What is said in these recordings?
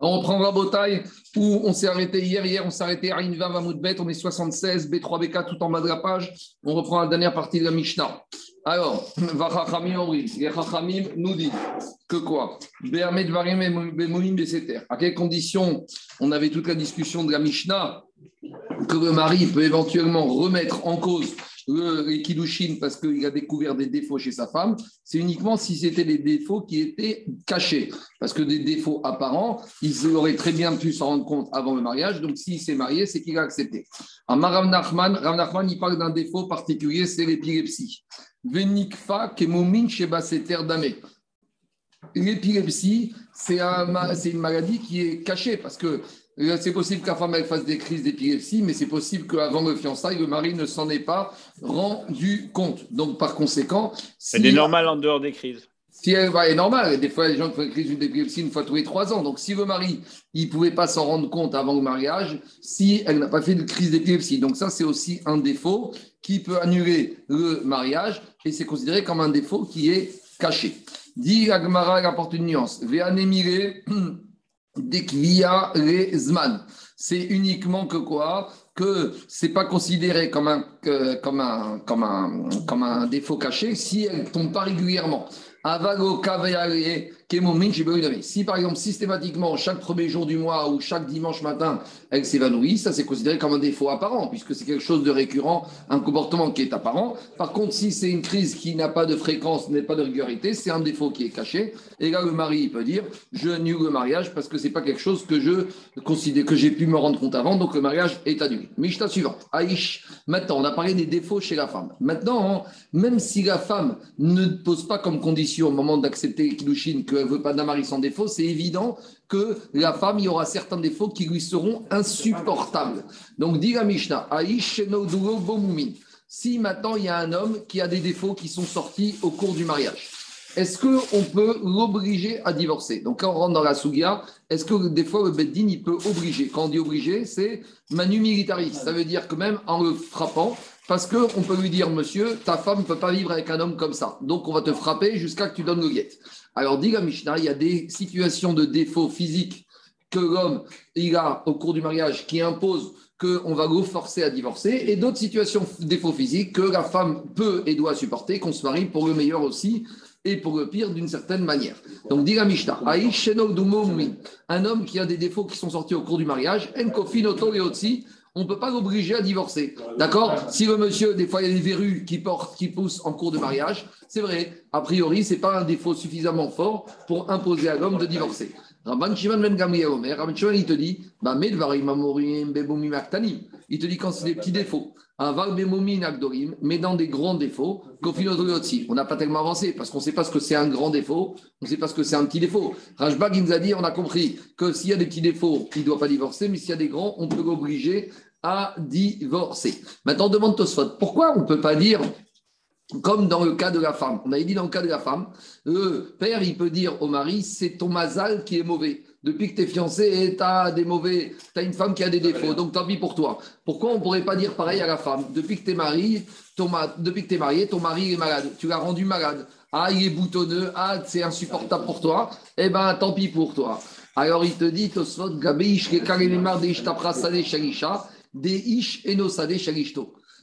On reprend Rabotaille où on s'est arrêté hier. Hier, on s'est arrêté à Inva Vamoudbet. On est 76, B3, BK tout en bas de la page. On reprend la dernière partie de la Mishnah. Alors, les Chachamim nous dit que quoi? À quelles conditions on avait toute la discussion de la Mishnah que le mari peut éventuellement remettre en cause les Kiddushin parce qu'il a découvert des défauts chez sa femme, c'est uniquement si c'était des défauts qui étaient cachés. Parce que des défauts apparents, ils auraient très bien pu s'en rendre compte avant le mariage. Donc s'il s'est marié, c'est qu'il a accepté. Nachman, Rav Nachman, il parle d'un défaut particulier, c'est l'épilepsie. Venikfa kemomin shebaseter dame. L'épilepsie, c'est une maladie qui est cachée parce que euh, c'est possible la femme elle fasse des crises d'épilepsie, mais c'est possible qu'avant le fiançailles, le mari ne s'en ait pas rendu compte. Donc, par conséquent. c'est normal en dehors des crises. Si elle va, est normal. Des fois, les gens font une crise d'épilepsie une fois tous les trois ans. Donc, si le mari, il ne pouvait pas s'en rendre compte avant le mariage, si elle n'a pas fait de crise d'épilepsie. Donc, ça, c'est aussi un défaut qui peut annuler le mariage et c'est considéré comme un défaut qui est caché. Dit Agmara, il apporte une nuance. Dekvia Zman. C'est uniquement que quoi? Que c'est pas considéré comme un, comme, un, comme, un, comme un défaut caché si elle tombe pas régulièrement. Avago si par exemple systématiquement chaque premier jour du mois ou chaque dimanche matin elle s'évanouit, ça c'est considéré comme un défaut apparent puisque c'est quelque chose de récurrent, un comportement qui est apparent. Par contre, si c'est une crise qui n'a pas de fréquence, n'est pas de régularité, c'est un défaut qui est caché. Et là le mari peut dire je annule le mariage parce que c'est pas quelque chose que je considère que j'ai pu me rendre compte avant, donc le mariage est annulé. Mishta suivante. Aïch. Maintenant, on a parlé des défauts chez la femme. Maintenant, même si la femme ne pose pas comme condition au moment d'accepter Kiddushin que veut pas d'un mari sans défaut, c'est évident que la femme, il y aura certains défauts qui lui seront insupportables. Donc, dit la Mishnah, si maintenant il y a un homme qui a des défauts qui sont sortis au cours du mariage, est-ce qu'on peut l'obliger à divorcer? Donc, quand on rentre dans la Sougia, est-ce que des fois le Beddin, il peut obliger? Quand on dit obliger, c'est manu militaris. Ça veut dire que même en le frappant, parce qu'on peut lui dire, monsieur, ta femme ne peut pas vivre avec un homme comme ça. Donc, on va te frapper jusqu'à que tu donnes le guet. Alors, dit la Mishnah, il y a des situations de défaut physique que l'homme il a au cours du mariage qui imposent qu'on va le forcer à divorcer, et d'autres situations de défaut physique que la femme peut et doit supporter, qu'on se marie pour le meilleur aussi et pour le pire d'une certaine manière. Donc, dit la Mishnah, un homme qui a des défauts qui sont sortis au cours du mariage, on ne peut pas l'obliger à divorcer. D'accord? Si le monsieur, des fois, il y a des verrues qui, portent, qui poussent en cours de mariage, c'est vrai. A priori, ce n'est pas un défaut suffisamment fort pour imposer à l'homme de divorcer. Rabban Shimon Ben Gamriel Omer, Rabban Shimon, il te dit, bah, il te dit quand c'est des petits défauts. Mais dans des grands défauts, on n'a pas tellement avancé parce qu'on ne sait pas ce que c'est un grand défaut, on ne sait pas ce que c'est un petit défaut. Rajbag il nous a dit, on a compris que s'il y a des petits défauts, il ne doit pas divorcer, mais s'il y a des grands, on peut l'obliger à divorcer. Maintenant, demande Tosfot, pourquoi on ne peut pas dire comme dans le cas de la femme. On avait dit dans le cas de la femme, le père, il peut dire au mari, c'est ton mazal qui est mauvais. Depuis que tu es fiancé, tu as des mauvais, tu as une femme qui a des défauts, donc tant pis pour toi. Pourquoi on ne pourrait pas dire pareil à la femme? Depuis que tu es marié, ton, depuis que es marié, ton mari est malade, tu l'as rendu malade. Ah, il est boutonneux, ah, c'est insupportable pour toi. Eh bien, tant pis pour toi. Alors il te dit, Tosfot, Gabeish, Deish, Enosade,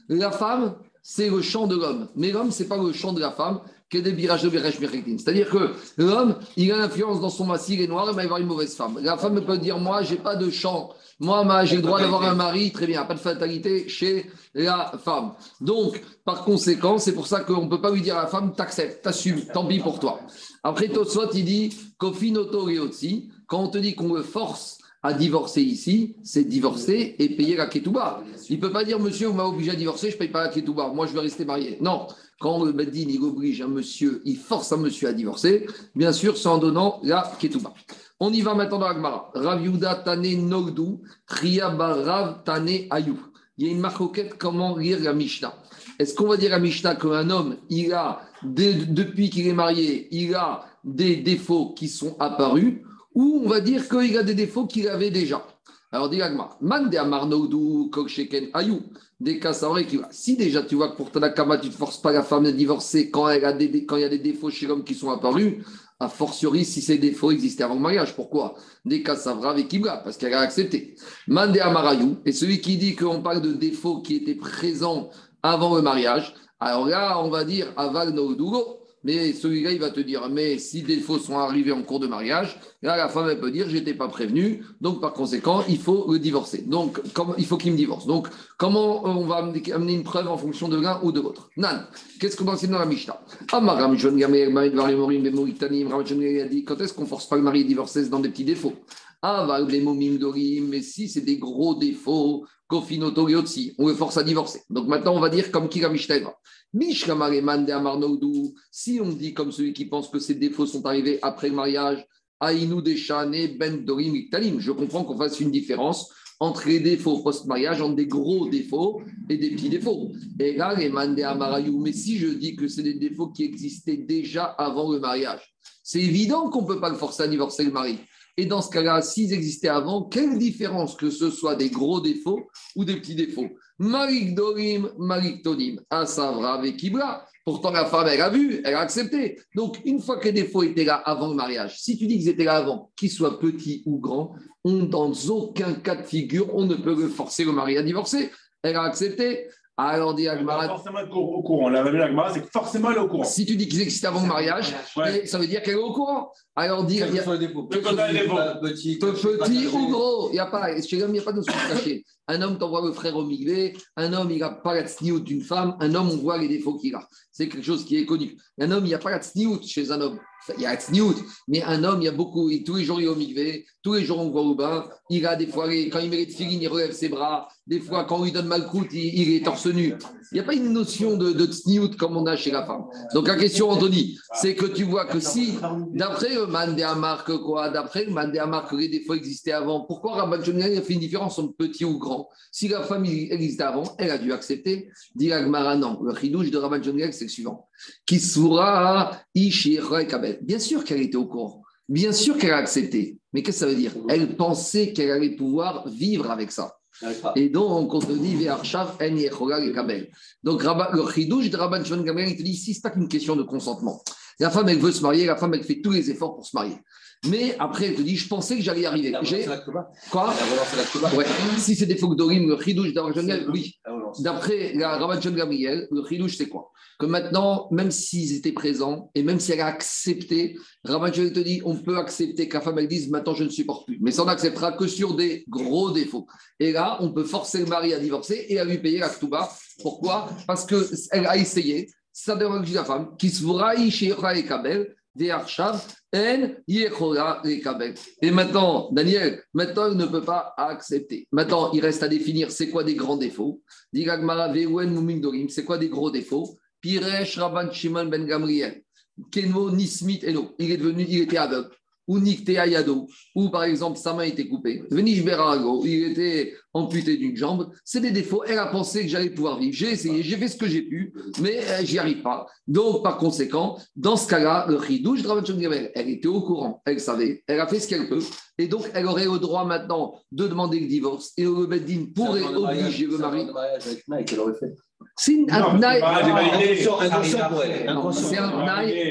La femme, c'est le chant de l'homme. Mais l'homme, ce n'est pas le chant de la femme que des virages de C'est-à-dire que l'homme, il a l'influence dans son massif, est noir, il va avoir une mauvaise femme. La femme peut dire Moi, j'ai pas de chant. Moi, j'ai le droit d'avoir un mari, très bien, pas de fatalité chez la femme. Donc, par conséquent, c'est pour ça qu'on ne peut pas lui dire à la femme T'acceptes, t'assumes, tant pis pour toi. Après, Tosfot, il dit Kofinoto aussi, quand on te dit qu'on le force à divorcer ici, c'est divorcer et payer la ketouba. Il ne peut pas dire, monsieur, vous m'avez obligé à divorcer, je ne paye pas la ketouba, moi je vais rester marié. Non, quand le Bedin il oblige un monsieur, il force un monsieur à divorcer, bien sûr, en donnant la ketouba. On y va maintenant dans l'Agmara. Rav Yuda Tane Nogdu, Rav Tane Ayou. Il y a une marcoquette, comment lire la Mishnah. Est-ce qu'on va dire à Mishnah qu'un homme, il a, depuis qu'il est marié, il a des défauts qui sont apparus? Ou on va dire qu'il a des défauts qu'il avait déjà. Alors, dis man de Amarnoudou, Koksheken, Ayou, des cas, Si déjà tu vois que pour Tanakama, tu ne forces pas la femme à divorcer quand, il y a des défauts chez l'homme qui sont apparus, A fortiori, si ces défauts existaient avant le mariage. Pourquoi? Des cas avec Kibla, parce qu'elle a accepté. Mande Amarayou, et celui qui dit qu'on parle de défauts qui étaient présents avant le mariage, alors là, on va dire Aval Dougo. Mais celui-là, il va te dire, mais si des défauts sont arrivés en cours de mariage, là, la femme, elle peut dire, j'étais pas prévenu, donc par conséquent, il faut le divorcer. Donc, il faut qu'il me divorce. Donc, comment on va amener une preuve en fonction de l'un ou de l'autre? Nan, qu'est-ce qu'on enseigne dans la Mishnah? Quand est-ce qu'on force pas le mari à divorcer dans des petits défauts? Mais si c'est des gros défauts, on le force à divorcer. Donc maintenant, on va dire comme qui la Mishnah si on dit comme celui qui pense que ces défauts sont arrivés après le mariage, Aïnou Ben Dorim je comprends qu'on fasse une différence entre les défauts post-mariage, entre des gros défauts et des petits défauts. Et là, les mais si je dis que c'est des défauts qui existaient déjà avant le mariage, c'est évident qu'on ne peut pas le forcer à divorcer le mari. Et dans ce cas-là, s'ils existaient avant, quelle différence que ce soit des gros défauts ou des petits défauts? Malik Dorim, Malik Tonim, Asavra avec Kibra. Pourtant, la femme, elle a vu, elle a accepté. Donc, une fois que les défauts étaient là avant le mariage, si tu dis qu'ils étaient là avant, qu'ils soient petits ou grands, on, dans aucun cas de figure, on ne peut forcer le mari à divorcer. Elle a accepté. Alors, dit Agmara. Forcément être au courant. La même Agmara, c'est que forcément elle est au courant. Si tu dis qu'ils existent avant le mariage, ça veut dire qu'elle est au courant. Alors, dire. Il y a, petit, petit ou gros, il n'y a pas. Chez l'homme, il n'y a pas de notion cachée. Un homme t'envoie le frère au migré, un homme, il n'a pas la tsniout d'une femme, un homme, on voit les défauts qu'il a. C'est quelque chose qui est connu. Un homme, il n'y a pas la tsniout chez un homme. Il y a la tsniout, mais un homme, il y a beaucoup, tous les jours, il est au migré, tous les jours, on voit au bain. Il a des fois, quand il met les filines, il relève ses bras. Des fois, quand on lui donne mal croûte, il, est torse nu. Il n'y a pas une notion de, de comme on a chez la femme. Donc, la question, Anthony, c'est que tu vois que si, d'après le que quoi D'après le Mandéamar, que les défauts existaient avant, pourquoi Rabban a fait une différence entre petit ou grand? Si la famille existait avant, elle a dû accepter. Dit non. Le chidouche de Rabban c'est le suivant. Kisura Kabel. Bien sûr qu'elle était au courant. Bien sûr qu'elle a accepté. Mais qu'est-ce que ça veut dire? Elle pensait qu'elle allait pouvoir vivre avec ça. Et donc, on te dit, Donc, le chidouche de Rabban Gamliel, il te dit ici, ce n'est pas qu'une question de consentement. La femme, elle veut se marier, la femme, elle fait tous les efforts pour se marier. Mais après, elle te dit, je pensais que j'allais y arriver. Quoi ouais. Si c'est des d'Orim, le chidouche d'Arjaniel, oui. D'après la Rabban Gabriel, le chidouche, c'est quoi? Que maintenant, même s'ils étaient présents et même si elle a accepté, Rabban te dit, on peut accepter que la femme, elle dise, maintenant, je ne supporte plus. Mais ça, n'acceptera que sur des gros défauts. Et là, on peut forcer le mari à divorcer et à lui payer la ktouba. Pourquoi? Parce qu'elle a essayé, ça dérange la femme, qui se voit et Kabel, et maintenant, Daniel, maintenant, il ne peut pas accepter. Maintenant, il reste à définir c'est quoi des grands défauts. C'est quoi des gros défauts? Piresh Rabban Shimon Ben Gamriel. Kenmo Nismit Eno. Il est devenu, il était aveugle ou Ayado, ou par exemple sa main était coupée, Venish Berago, il était amputé d'une jambe, c'est des défauts. Elle a pensé que j'allais pouvoir vivre. J'ai essayé, j'ai fait ce que j'ai pu, mais euh, j'y arrive pas. Donc, par conséquent, dans ce cas-là, le Ridouche elle était au courant, elle savait, elle a fait ce qu'elle peut, et donc elle aurait le droit maintenant de demander le divorce, et le Beddin pourrait obliger le mari. C'est un tnaï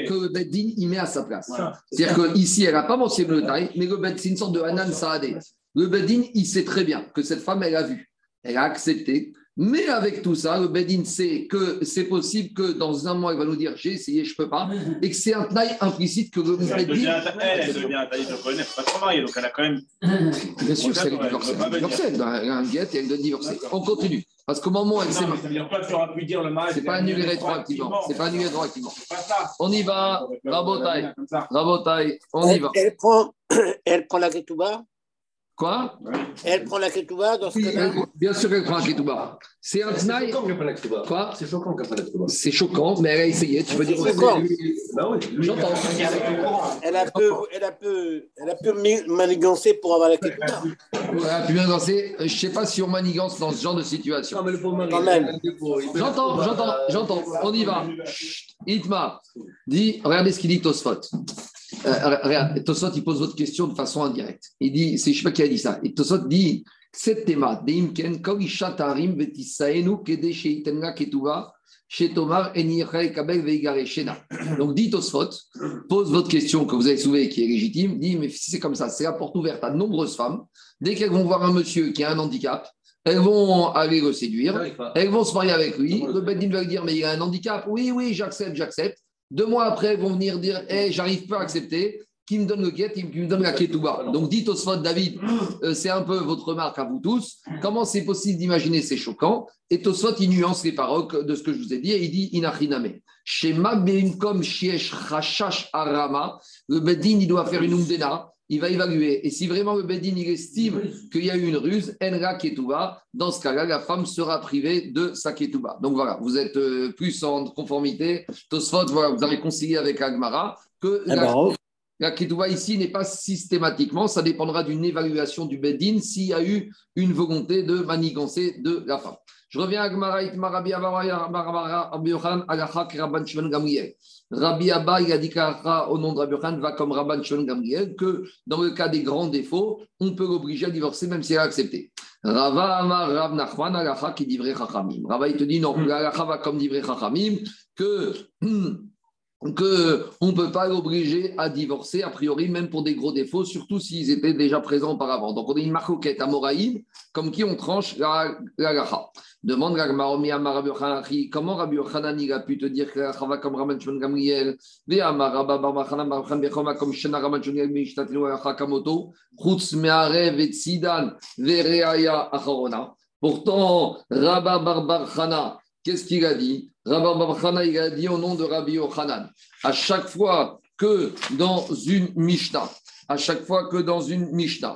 que le Beddin il met à sa place. C'est-à-dire qu'ici, elle n'a pas mentionné le taille, mais le c'est une sorte de Hanan Saadé. Le Beddin, il sait très bien que cette femme, elle a vu, elle a accepté. Mais avec tout ça, le Bedin sait que c'est possible que dans un mois, il va nous dire j'ai essayé, je ne peux pas, et que c'est un taille implicite que le Bedin. Elle devient un taille de pas trop mariée, donc elle a quand même. Bien sûr, c'est divorcée. Elle a un guette et elle doit divorcer. On continue. Parce qu'au moment où elle s'est C'est pas annulé rétroactivement. C'est pas annulé rétroactivement. On y va. Rabotaille. Rabotaille. On y va. Elle prend, elle prend la ketouba Quoi? Elle prend la ketouba dans ce cas-là Bien sûr qu'elle prend la ketouba. C'est un tnaï. Quoi? C'est choquant qu'elle prenne la ketouba. C'est choquant, mais elle a essayé. Tu peux dire C'est choquant. Bah oui, J'entends. Elle a peu, elle a peu, elle a peu manigancé pour avoir la ketouba. Elle a pu manigancer. Je ne sais pas si on manigance dans ce genre de situation. Quand même. J'entends, j'entends, j'entends. On y va. Itma, dit, regardez ce qu'il dit Tosfot. Euh, regarde, Tosot, il pose votre question de façon indirecte. Il dit, c'est, je ne sais pas qui a dit ça. Et Tosot dit, Cette théma, Deimken, Korisha Tarim, Vetisaenu, Kede Sheitenga Ketuva, chez Tomar, Kabel, Veigare, Shena. Donc, dit Tosfot, pose votre question que vous avez soulevée qui est légitime, dit, mais si c'est comme ça, c'est la porte ouverte à de nombreuses femmes. Dès qu'elles vont voir un monsieur qui a un handicap, elles vont aller le séduire, elles vont se marier avec lui. Le Bedin va lui dire, mais il a un handicap. Oui, oui, j'accepte, j'accepte. Deux mois après, elles vont venir dire, hé, j'arrive pas à accepter qui me donne le guet, qui me donne la ketouba. Donc dites Oswald David, euh, c'est un peu votre remarque à vous tous. Comment c'est possible d'imaginer C'est choquant? Et Tosfot, il nuance les paroles de ce que je vous ai dit et il dit Inachiname. Chez comme Shiesh Rachash Arama, le Bedin, il doit faire une umdena. Il va évaluer. Et si vraiment le Bedin, il estime qu'il y a eu une ruse, Enra Ketouba, dans ce cas-là, la femme sera privée de sa Ketouba. Donc voilà, vous êtes euh, plus en conformité. Tosfot, voilà, vous avez concilié avec Agmara que. Oh. La ketouba ici n'est pas systématiquement, ça dépendra d'une évaluation du Bedin s'il y a eu une volonté de manigancer de la femme. Je reviens à Gmaraït Marabi Rabbi Abba, il a dit au nom de Rabbi Yohan, va comme Rabban Shimon Gamriel, que dans le cas des grands défauts, on peut l'obliger à divorcer même si elle a accepté. Rava Amar Rav Nachman, Alacha qui dit vrai Chachamim. Rava, il te dit non, Alacha va comme dit vrai Chachamim, que. qu'on ne peut pas l'obliger à divorcer, a priori, même pour des gros défauts, surtout s'ils étaient déjà présents auparavant. Donc, on a une marcoquette à Moraïm, comme qui on tranche la. Demande comment Rabbi Yochanan a pu te dire que la va comme Rabban Shimon Gamriel, comme Shana Rabban Shimon Gamriel, Mishtatilu Kamoto, Chutz Me'arev et Sidan, Vereaya Acharona. Pourtant, Rabba Barbar Chana, qu'est-ce qu'il a dit? Rabbi Babachana, il a dit au nom de Rabbi Yochanan, à chaque fois que dans une Mishnah, à chaque fois que dans une Mishnah,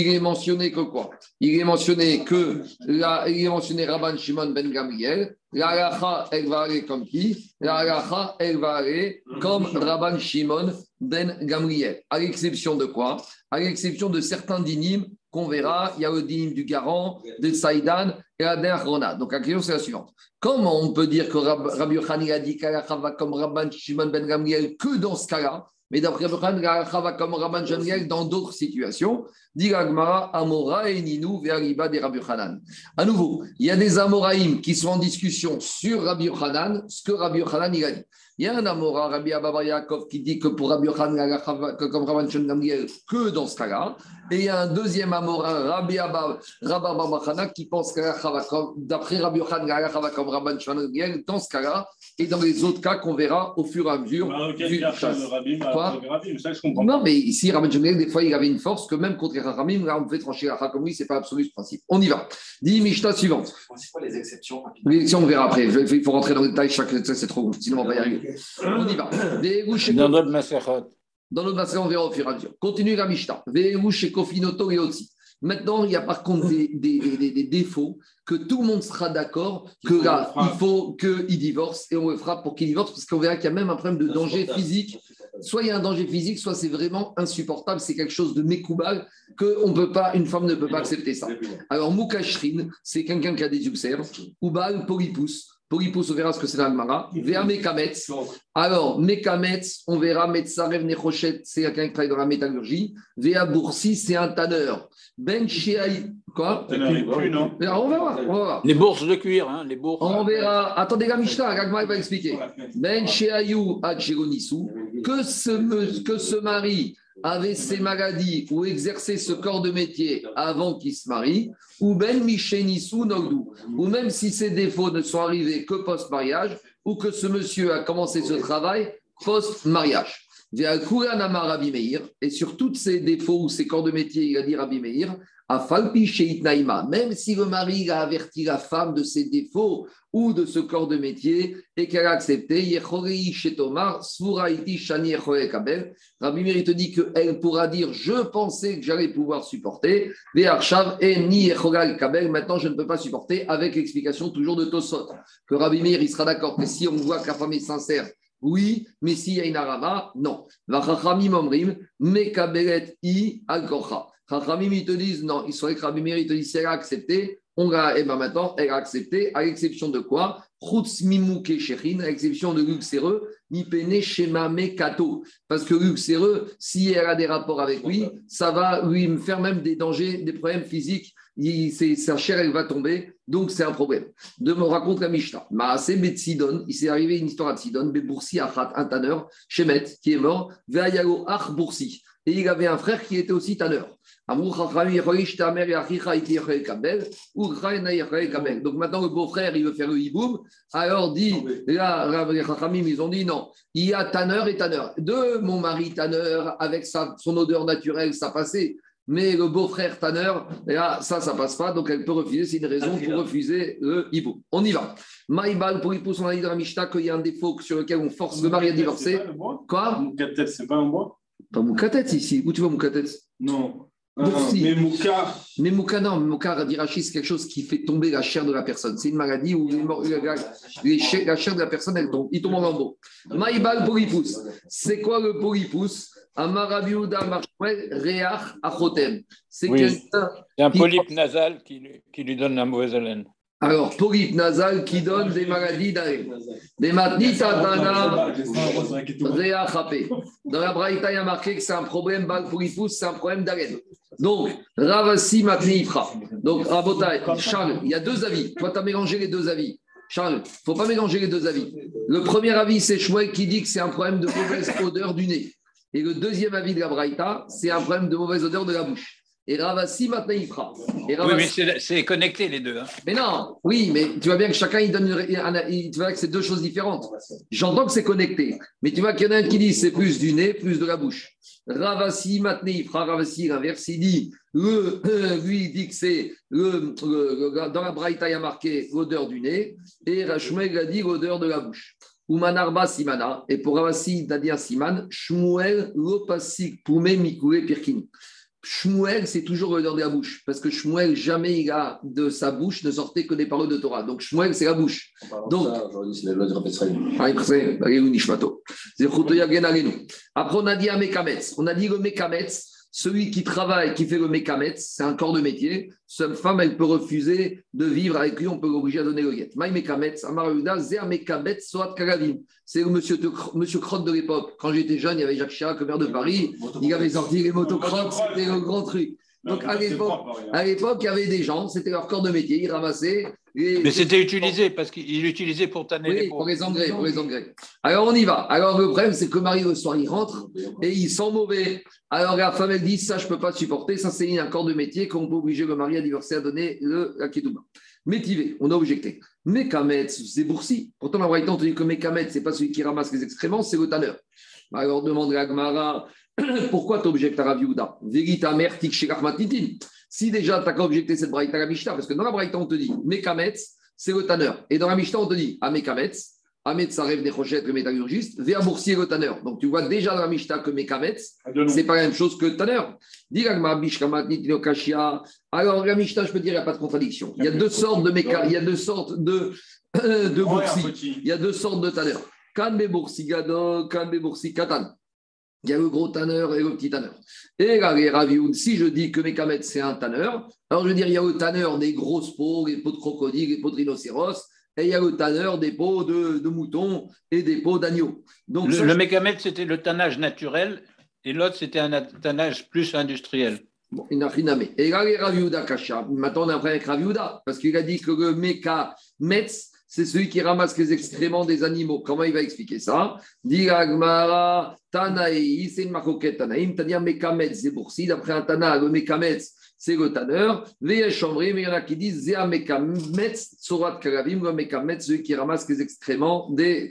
il est mentionné que quoi? Il est mentionné que il est mentionné Rabban Shimon ben Gamriel, la halacha, elle va aller comme qui? La halacha, elle va aller comme Rabban Shimon ben Gamriel. À l'exception de quoi? À l'exception de certains dynimes qu'on verra, il y a le dinim du garant, de Saïdan et la dernière Donc la question c'est la suivante. Comment on peut dire que Rabbi Yochanan a dit qu'Alacha va comme Rabban Shimon ben Gamliel que dans ce cas-là? Mais d'après Yochanan, va comme Rabban dans d'autres situations Dit Amora et Ninou Ve'ariba des Rabbi Yochanan. À nouveau, il y a des Amoraïm qui sont en discussion sur Rabbi Yochanan, ce que Rabbi Yochanan il a dit. Il y a un Amora, Rabbi Abba Yaakov, qui dit que pour Rabbi Yochanan, comme Rabban Gamliel, que dans ce cas-là. Et il y a un deuxième Amora, Rabbi Abba Rabba qui pense que d'après Rabbi Yochanan, comme Rabban Gamliel, dans ce cas-là, et dans les autres cas qu'on verra au fur et à mesure bah, du chasse. Quoi non, mais ici, Rabban Shimon des fois, il avait une force que même contre les Rachamim, là, on fait trancher la comme lui, ce n'est pas absolu ce principe. On y va. Dis Mishta suivante. C'est quoi les exceptions? Les exceptions, on verra après. Il faut rentrer dans le détail, chaque... c'est trop long, sinon on va y arriver. On y va. Dans notre Maserot. Dans notre Maserot, on verra au fur et à mesure. Continue la Mishta. chez Kofinoto et aussi. Maintenant, il y a par contre des, des, défauts que tout le monde sera d'accord que là, il faut qu'il divorce et on le fera pour qu'il divorce parce qu'on verra qu'il y a même un problème de danger physique. Soit il y a un danger physique, soit c'est vraiment insupportable, c'est quelque chose de mécoubal que on peut pas, une femme ne peut pas accepter ça. Alors Moukashrin, c'est quelqu'un qui a des ulcères, Oubal, Polypus. Polypus, on verra ce que c'est dans le Mara. Vers Mekametz. Alors, Mekametz, on verra Metzarev Nechochet, c'est quelqu'un qui travaille dans la métallurgie. Véa Boursi, c'est un tanneur. Ben Sheaï. Quoi? Non? On verra, on verra. Les bourses de cuir, hein, les bourses. On verra. Attendez, la Mishnah, Gagma va expliquer. Ben que ce, que ce mari avait ces maladies ou exerçait ce corps de métier avant qu'il se marie, ou ben ou même si ces défauts ne sont arrivés que post-mariage, ou que ce monsieur a commencé ce travail post-mariage. Et sur tous ces défauts ou ces corps de métier, il a dit Rabbi Meir, même si le mari a averti la femme de ses défauts ou de ce corps de métier et qu'elle a accepté, Rabbi Meir te dit qu'elle pourra dire Je pensais que j'allais pouvoir supporter, maintenant je ne peux pas supporter, avec l'explication toujours de Tosot. Que Rabbi Meir il sera d'accord que si on voit que la femme est sincère, oui, mais s'il y a une arama, non. i al Chachamim, ils te disent non, il serait que Rabbi Meir, te dit si elle a accepté, on a, et eh bien maintenant, elle a accepté, à l'exception de quoi? À l'exception de l'ulcéreux, mi pene shema kato. Parce que l'uxéreux, si elle a des rapports avec lui, ça va lui faire même des dangers, des problèmes physiques. Il, sa chair, elle va tomber. Donc, c'est un problème. De me raconter la Mishnah. Maasé Sidon, il s'est arrivé une histoire de Sidon, Bebursi Achat, un tanneur, Shemet, qui est mort, Veayalo Ach Bursi. Et il avait un frère qui était aussi tanneur. Donc maintenant, le beau-frère, il veut faire le hiboum. Alors dit, là, ils ont dit non, il y a tanneur et tanneur. De mon mari tanneur, avec sa, son odeur naturelle, ça passait. Mais le beau-frère tanneur, là, ça, ça passe pas. Donc elle peut refuser. C'est une raison pour refuser le hiboum. On y va. Maïbal, pour Hippos, on a dit dans la Mishnah qu'il y a un défaut sur lequel on force le mari à divorcer. Quoi c'est pas un bois? Pas Moukatet ici. Où tu vois Moukatet? Non. Ah, mais Mouka. Mais Mouka, non, Mouka, Radirachi, c'est quelque chose qui fait tomber la chair de la personne. C'est une maladie où la, chair de la personne, elle tombe. Il tombe en lambeau. Maïbal polypus. C'est quoi le polypus Amarabiouda Marshwell, Réach Achotem. C'est un polype nasal qui, qui lui donne la mauvaise haleine. Alors, polype nasal qui donne des maladies d'haleine. Des matnita dana. Dans la Braïta, il y a marqué que c'est un problème, polypus, c'est un problème d'haleine. Donc, Ravasi Matneifra. Donc, Rabotai, Charles, il y a deux avis. Toi, tu as mélangé les deux avis. Charles, il ne faut pas mélanger les deux avis. Le premier avis, c'est Chouet qui dit que c'est un problème de mauvaise odeur du nez. Et le deuxième avis de la Braïta, c'est un problème de mauvaise odeur de la bouche. Et Ravasi, maintenant, il fera. Oui, mais c'est connecté les deux. Hein. Mais non, oui, mais tu vois bien que chacun, il donne tu vois que c'est deux choses différentes. J'entends que c'est connecté, mais tu vois qu'il y en a un qui dit c'est plus du nez, plus de la bouche. Ravasi, maintenant, il fera Ravasi, l'inverse, il dit, le, lui, il dit que c'est, le, dans la Braïta, il y a marqué l'odeur du nez, et Rachmeg a dit l'odeur de la bouche. Umanarba Simana, et pour Ravasi, Nadia Siman, Shmuel Lopasik Poume Mikoué Pirkini. Shmuel, c'est toujours de la bouche, parce que Shmuel, jamais il a de sa bouche ne sortait que des paroles de Torah. Donc Shmuel, c'est la bouche. Donc, après, on a dit à Mekametz, on a dit le Mekametz, celui qui travaille, qui fait le mécamet, c'est un corps de métier. Cette femme, elle peut refuser de vivre avec lui, on peut l'obliger à donner le guet. Maï mécamet, zer mécamet, soit karavim. C'est le monsieur, monsieur Crotte de l'époque. Quand j'étais jeune, il y avait Jacques Chirac, le maire de Paris. Il avait sorti les motocrottes, c'était le grand truc. Donc à l'époque, il y avait des gens, c'était leur corps de métier, ils ramassaient. Mais c'était utilisé parce qu'il l'utilisait pour tanner oui, les pour les engrais, pour les engrais. Alors on y va. Alors le problème, c'est que Marie le soir, il rentre et il sent mauvais. Alors la femme, elle dit ça, je ne peux pas supporter. Ça, c'est un corps de métier qu'on peut obliger le mari à divorcer, à donner le, la Kédouma. Métivé, on a objecté. Mekamet, c'est boursi. Pourtant, la on te dit que Mekamet, ce n'est pas celui qui ramasse les excréments, c'est le tanneur. Alors demande à Gmara, pourquoi tu objectes à Raviouda Vérita mère Si déjà tu n'as qu'à objecter cette braïta à la Mishnah, parce que dans la braïta on te dit Mekametz, c'est le tanneur. Et dans la Mishnah on te dit Amekametz, Ametsarev Nechochet, le métallurgiste, Véaboursier, le tanneur. Donc tu vois déjà dans la Mishnah que Mekametz, c'est pas la même chose que tanneur. Alors la Mishnah, je peux dire, il n'y a pas de contradiction. Il y a deux sortes de méca, il y a deux sortes de, de boursi. Il y a deux sortes de tanneurs. Kanbe boursi gado, kanbe boursi katan. Il y a le gros tanneur et le petit tanneur. Et là, les ravioun, si je dis que Mekamet, c'est un tanneur, alors je veux dire, il y a le tanneur des grosses peaux, les peaux de crocodile, les peaux de rhinocéros, et il y a le tanneur des peaux de, de moutons et des peaux d'agneau. Donc, le, le c'était le tannage naturel, et l'autre, c'était un tannage plus industriel. Bon, il n'a rien à Et là, les Raviouda Kacha, maintenant on a un avec Raviouda, parce qu'il a dit que le Mekametz, c'est celui qui ramasse les excréments des animaux. Comment il va expliquer ça? Diragmara, Tanaï, c'est une maroquette Tanaïm, c'est-à-dire Mekametz, c'est Boursi. D'après un Tana, le Mekametz, c'est le tanneur. Veyesh Chambri, mais il y en a qui disent Zéa Mekametz, Sorat Karavim, le Mekametz, celui qui ramasse les excréments des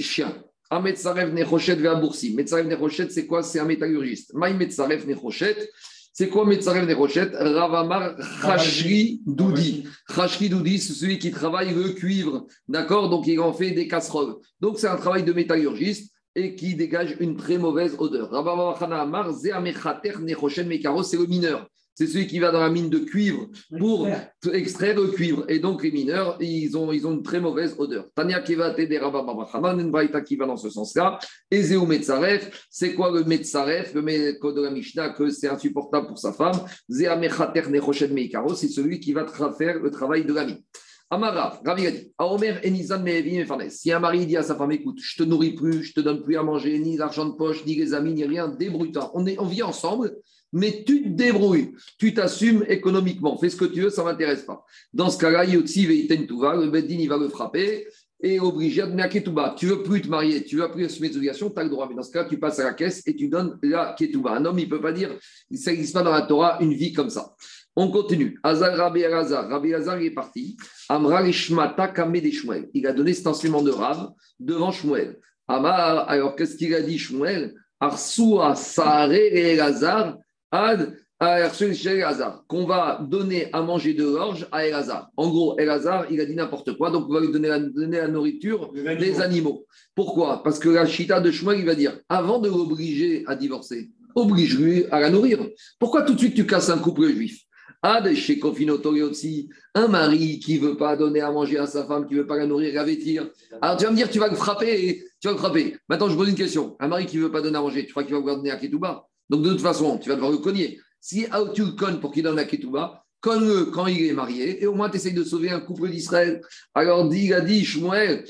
chiens. Ametzarev Nechochet Vea Boursi. Metzarev Nechochet, c'est quoi? C'est un métallurgiste. Maï Metzarev Nechochet, c'est quoi Metzarev Nechochet Ravamar Chashri Doudi. Chashri Doudi, c'est celui qui travaille le cuivre. D'accord? Donc, il en fait des casseroles. Donc, c'est un travail de métallurgiste et qui dégage une très mauvaise odeur. Ravamar Hanamar Zeamechater Nechochet Mekaro, c'est le mineur c'est celui qui va dans la mine de cuivre pour extraire le cuivre. Et donc, les mineurs, ils ont, ils ont une très mauvaise odeur. Tania une braïta qui va dans ce sens-là. Ezeu Metzaref, c'est quoi le Metzaref? Le Mekko de la Mishnah, que c'est insupportable pour sa femme. Zea Mechater Nechoshed Meikaro, c'est celui qui va faire le travail de la mine. Amarav, Ravi a dit, Omer Enizan Si un mari dit à sa femme, écoute, je te nourris plus, je te donne plus à manger, ni l'argent de poche, ni les amis, ni rien, débrouille-toi. On, on vit ensemble, mais tu te débrouilles, tu t'assumes économiquement, fais ce que tu veux, ça ne m'intéresse pas. Dans ce cas-là, Yotsi Veitentuva, le Beddin, il va le frapper et obliger à donner à Ketouba. Tu veux plus te marier, tu veux plus assumer tes obligations, tu as le droit. Mais dans ce cas, tu passes à la caisse et tu donnes la Ketouba. Un homme, il ne peut pas dire, ça n'existe pas dans la Torah, une vie comme ça. On continue. Azar Rabbi Azar. Rabbi Azar est parti. Amra de Shmuel. Il a donné cet enseignement de Rav devant Shmuel. Amar, alors qu'est-ce qu'il a dit Shmuel? Arsua Sare et Azar Ad qu'on va donner à manger de l'orge à Elazar. En gros, Elazar, il a dit n'importe quoi, donc on va lui donner la, donner la nourriture des animaux. Pourquoi? Parce que la chita de Shmuel, il va dire, avant de l'obliger à divorcer, oblige-lui à la nourrir. Pourquoi tout de suite tu casses un couple juif? Ad chez aussi, un mari qui ne veut pas donner à manger à sa femme, qui ne veut pas la nourrir, la vêtir. Alors tu vas me dire, tu vas le frapper, tu vas le frapper. Maintenant, je pose une question. Un mari qui ne veut pas donner à manger, tu crois qu'il va le donner à Ketouba? Donc de toute façon, tu vas devoir le cogner. Si tu le pour qu'il donne la ketouba, conne-le quand il est marié, et au moins tu essayes de sauver un couple d'Israël. Alors dit, il a dit, Shmuel,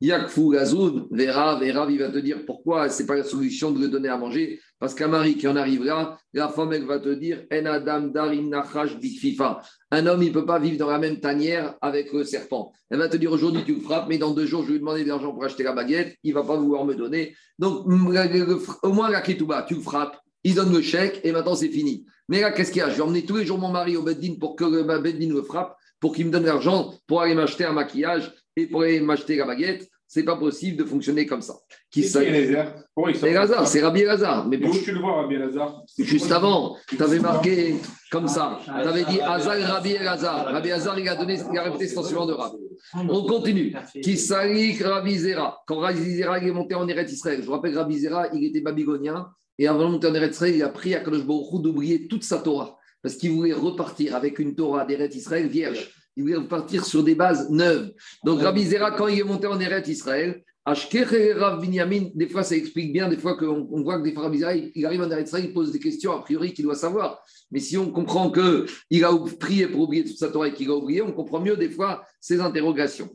Yakfu Gazoun, Vera, Vera, il va te dire pourquoi c'est pas la solution de le donner à manger, parce qu'un mari qui en arrivera, la femme elle va te dire, En Adam Darim Nachash Fifa. Un homme, il ne peut pas vivre dans la même tanière avec le serpent. Elle va te dire aujourd'hui tu le frappes, mais dans deux jours, je vais lui demander de l'argent pour acheter la baguette, il ne va pas vouloir me donner. Donc, au moins la ketouba, tu le frappes, il donne le chèque et maintenant c'est fini. Mais là, qu'est-ce qu'il y a? Je vais emmener tous les jours mon mari au Beddin pour que le Beddin le frappe, pour qu'il me donne l'argent pour aller m'acheter un maquillage et pour aller m'acheter la baguette. C'est pas possible de fonctionner comme ça. Qui c'est Elazar C'est Rabbi Elazar. Mais pour... tu le vois, Rabbi Elazar Juste avant, tu avais marqué comme ça. Tu avais dit Azar Rabbi Elazar. Rabbi Elazar, il a, donné, il a répété son de Rabbi. On continue. Qui salik Rabbi Zera. Quand Rabbi Zera est monté en Eretz Israël, je vous rappelle Rabbi Zera, il était babylonien et avant de monter en Eretz Israël, il a pris à Kadosh Baruch d'oublier toute sa Torah. Parce qu'il voulait repartir avec une Torah d'Eretz Israël vierge. Il voulait repartir sur des bases neuves. Donc Rabbi Zera, quand il est monté en Eretz Israël, des fois ça explique bien, des fois qu'on on voit que des fois Rabbi Zera, il arrive en Eretz Israël, il pose des questions a priori qu'il doit savoir. Mais si on comprend qu'il a prié pour oublier toute sa Torah et qu'il a oublié, on comprend mieux des fois ses interrogations.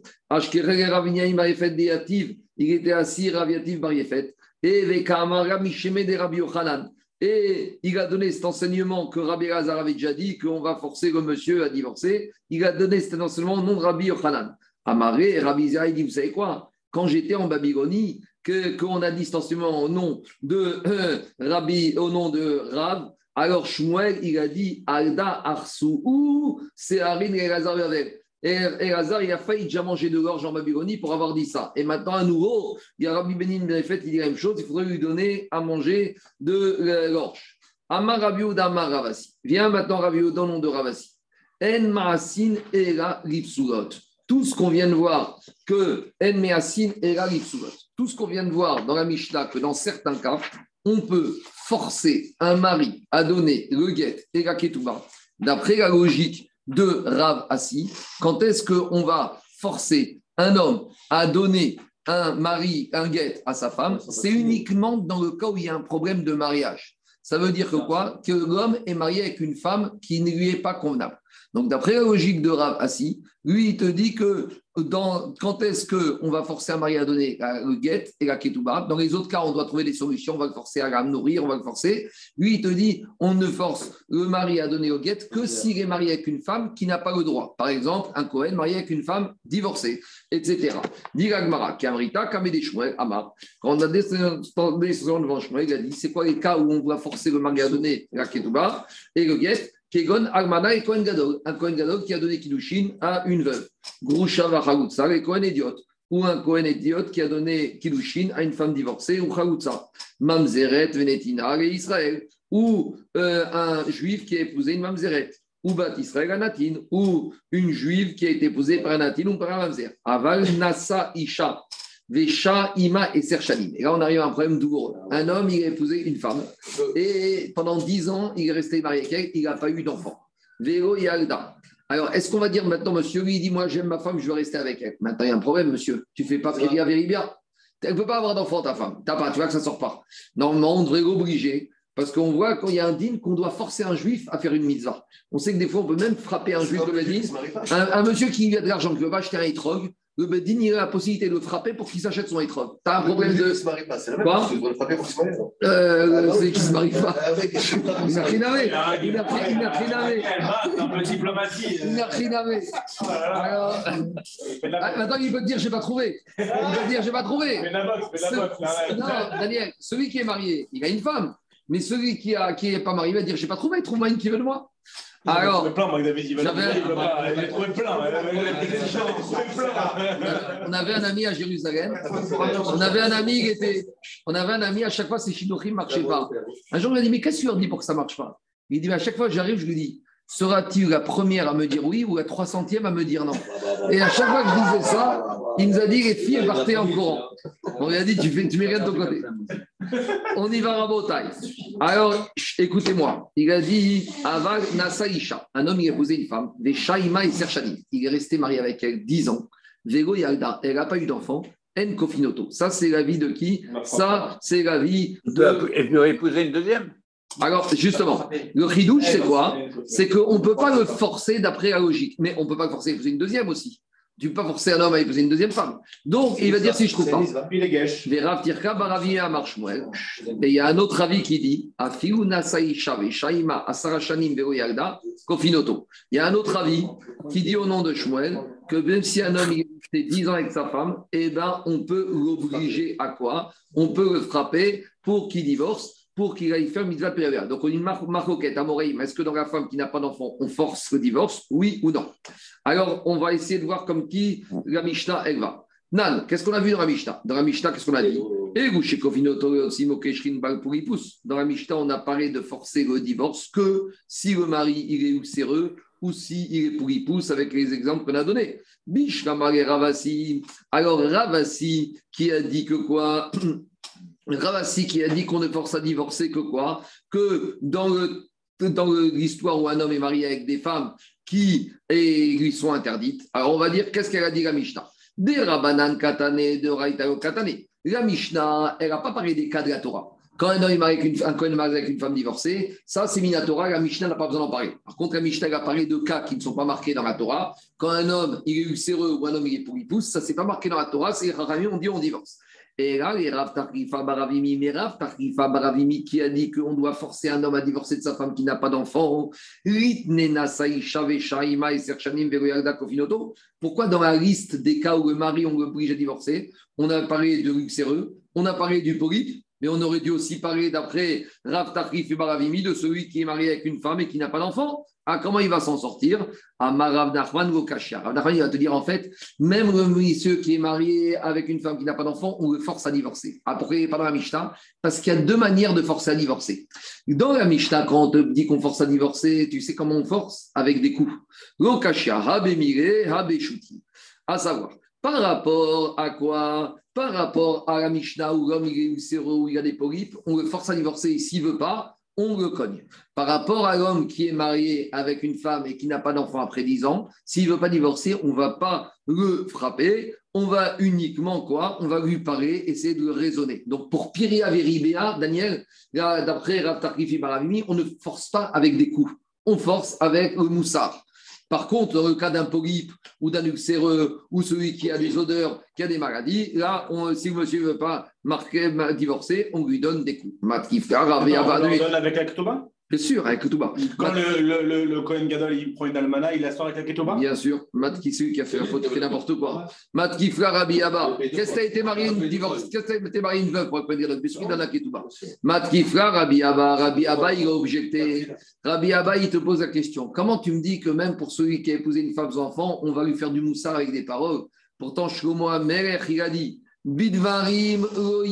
Il était assis, Rav Yativ. Et il a donné cet enseignement que Rabbi Lazar avait déjà dit, qu'on va forcer le monsieur à divorcer. Il a donné cet enseignement au nom de Rabbi Yochanan. Amaré, Rabbi Zera, il dit, vous savez quoi? Quand j'étais en Babylonie, qu'on a dit cet enseignement au nom de euh, Rabbi, au nom de Rab, alors Shmuel, il a dit, Alda Arsu, ou c'est Harin et Lazar et, Hazar, il a failli déjà manger de l'orge en Babylonie pour avoir dit ça. Et maintenant, à nouveau, il y a Rabbi Benin fait, il dit la même chose, il faudrait lui donner à manger de l'orge. Amar Rabbi Amar Ravasi. Viens maintenant Rabbi dans le nom de Ravasi. En Maasin Era Lipsulot. Tout ce qu'on vient de voir, que En Maasin Era Lipsulot. Tout ce qu'on vient de voir dans la Mishnah, que dans certains cas, on peut forcer un mari à donner le guet et la ketouba, d'après la logique de Rav Assi, quand est-ce qu'on va forcer un homme à donner un mari, un guet à sa femme? C'est uniquement dans le cas où il y a un problème de mariage. Ça veut dire que quoi? Que l'homme est marié avec une femme qui ne lui est pas convenable. Donc, d'après la logique de Rav Assi, lui, il te dit que dans, quand est-ce qu'on va forcer un mari à donner le guet et la ketouba Dans les autres cas, on doit trouver des solutions, on va le forcer à la nourrir, on va le forcer. Lui, il te dit, on ne force le mari à donner au guet que s'il est marié avec une femme qui n'a pas le droit. Par exemple, un Cohen marié avec une femme divorcée, etc. Dit Kamrita, Amar. Quand on a descendu devant Shmuel, il a dit, c'est quoi les cas où on doit forcer le mari à donner la ketouba et le guet Kegon Agmana et Kohen Gadol. Un Kohen Gadol qui a donné Kiddushin à une veuve. Grusha Vachagutsa et Kohen Idiot. Ou un Kohen Idiot qui a donné Kiddushin à une femme divorcée ou Chagutsa. Mamzeret Venetina et Israël. Ou euh, un juif qui a épousé une Mamzeret. Ou Bat Israël Anatin. Ou une juive qui a été épousée par un Natin ou par un Mamzer. Aval Nasa Isha. Vesha, Ima et Serchalim. Et là, on arrive à un problème douloureux. Un homme, il a épousé une femme. Et pendant dix ans, il est resté marié avec elle. Il n'a pas eu d'enfant. Vélo Yalda. Alors, est-ce qu'on va dire maintenant, monsieur, lui, il dit Moi, j'aime ma femme, je veux rester avec elle. Maintenant, il y a un problème, monsieur. Tu fais pas Péria Véribia. Elle ne peut pas avoir d'enfant, ta femme. T'as pas, tu vois que ça ne sort pas. Normalement, on devrait l'obliger Parce qu'on voit qu'il y a un dîne qu'on doit forcer un juif à faire une mitzvah. On sait que des fois, on peut même frapper un juif de Bedin. Un, un monsieur qui a de l'argent, qui veut pas acheter un étrog, le Bedin, il a la possibilité de le frapper pour qu'il s'achète son étrog. Tu as un problème de. se marie pas, c'est la même chose. Dois le frapper pour qu'il se marie. non Euh, Ah, c'est qui se marie pas. Avec- Il n'a rien à. Il n'a rien- il n'a rien à ver. Un peu de diplomatie. Il n'a rien à. Alors, ah, maintenant, il peut te dire, j'ai pas trouvé. Il peut te dire, j'ai pas trouvé. Fais la boxe, fais la boxe. Non, Daniel, celui qui est marié, il a une femme. Mais celui qui n'est qui est pas marié va dire J'ai pas trouvé, trouve-moi une qui veut de moi. Alors, plein, moi, David, il va J'avais- il va pas. Il a trouvé plein. Il a trouvé plein. on avait un ami à Jérusalem. On avait un ami qui était. On avait un ami, à chaque fois, ses shidduchim ne marchaient pas. Un jour, il m'a dit Mais qu'est-ce que tu leur dis pour que ça ne marche pas? Il dit Mais à chaque fois que j'arrive, je lui dis Sera-t-il la première à me dire oui ou la 300e à me dire non? Et à chaque fois que je disais ça, il nous a dit Les filles partaient en courant. On lui a dit Tu, fais, tu mets rien de ton côté. On y va à Rabotai. Alors, écoutez-moi. Il a dit Aval Nasa Isha. Un homme, il a épousé une femme, des Shaima et Serchani. Il est resté marié avec elle 10 ans. Vego Yalda. Elle n'a pas eu d'enfant. En Kofinoto. Ça, c'est la vie de qui? Ça, c'est la vie de. Et peut épouser une deuxième? Alors, justement, le ridouche, c'est quoi? C'est qu'on ne peut pas le forcer d'après la logique. Mais on ne peut pas forcer à épouser une deuxième aussi. Tu peux pas forcer un homme à épouser une deuxième femme. Donc, il va dire si je trouve pas. Et il y a un autre avis qui dit. Il y a un autre avis qui dit au nom de Shmuel que même si un homme est resté 10 ans avec sa femme, eh ben, on peut l'obliger à quoi? On peut le frapper pour qu'il divorce. Pour qu'il aille faire mitzvah. Donc, on a une mar- maroquette à Moreim. Est-ce que dans la femme qui n'a pas d'enfant, on force le divorce? Oui ou non? Alors, on va essayer de voir comme qui la Mishnah, elle va. Nan, qu'est-ce qu'on a vu dans la Mishnah? Dans la Mishnah, qu'est-ce qu'on a dit? Dans la Mishnah, on a parlé de forcer le divorce que si le mari il est ulcéreux ou si il est pourripousse avec les exemples qu'on a donnés. Ramare Ravasi. Alors Ravasi qui a dit que quoi? Ravasi qui a dit qu'on ne force à divorcer que quoi? Que dans l'histoire où un homme est marié avec des femmes qui lui sont interdites. Alors on va dire qu'est-ce qu'elle a dit la Mishnah? Des Rabanan Katane, de Raitayo Katane. La Mishnah, elle n'a pas parlé des cas de la Torah. Quand un homme est marié avec une, avec une femme divorcée, ça c'est Minatora, la Mishnah n'a pas besoin d'en parler. Par contre, la Mishnah a parlé de cas qui ne sont pas marqués dans la Torah. Quand un homme il est ulcéreux ou un homme il est pourripousse, ça c'est pas marqué dans la Torah, c'est Rachamim, on dit on divorce. Et là, les Rav Tarkifa Baravimi, mais Rav Tarkifa Baravimi qui a dit qu'on doit forcer un homme à divorcer de sa femme qui n'a pas d'enfant. Pourquoi dans la liste des cas où le mari on l'oblige à divorcer, on a parlé de l'ulcéreux, on a parlé du polype, mais on aurait dû aussi parler d'après Rav Tarkif et Baravimi de celui qui est marié avec une femme et qui n'a pas d'enfant. Ah, comment il va s'en sortir? À Marav Nachman. Rav Nachman, il va te dire en fait, même le monsieur qui est marié avec une femme qui n'a pas d'enfant, on le force à divorcer. Ah, il n'est pas dans la Mishnah? Parce qu'il y a deux manières de forcer à divorcer. Dans la Mishnah, quand on te dit qu'on force à divorcer, tu sais comment on force? Avec des coups. Habemire, Habeshuti. À savoir, par rapport à quoi? Par rapport à la Mishnah où l'homme il est où il a des polypes, on le force à divorcer s'il ne veut pas, on le cogne. Par rapport à l'homme qui est marié avec une femme et qui n'a pas d'enfant après 10 ans, s'il ne veut pas divorcer, on ne va pas le frapper, on va uniquement quoi? On va lui parler, essayer de le raisonner. Donc pour Piria Veribea, Daniel, d'après Rav Tarkifi Baravimi, on ne force pas avec des coups, on force avec le moussard. Par contre, dans le cas d'un polype ou d'un ulcéreux ou celui qui a des odeurs, qui a des maladies, là, on- si le monsieur ne veut pas marquer, ma- divorcer, on lui donne des coups. On Yavadou- donne avec la Bien sûr, avec le Touba. Quand le, le, le, le Cohen Gadol il prend une almana, il la sort avec la Ketoba Bien sûr, Matt qui celui qui a fait la faute, qui fait n'importe quoi. Matt qui fera Rabbi Abba. Qu'est-ce que tu as été marié une divorce Qu'est-ce que tu as été marié une veuve pour pas dire le biscuit dans la Ketouba? Matt qui fera Rabbi Abba. Rabbi Abba, il a objecté. Rabbi Abba, il te pose la question. Comment tu me dis que même pour celui qui a épousé une femme sans enfant, on va lui faire du moussard avec des paroles? Pourtant, Shlomo Amelech, il a dit Bidvarim,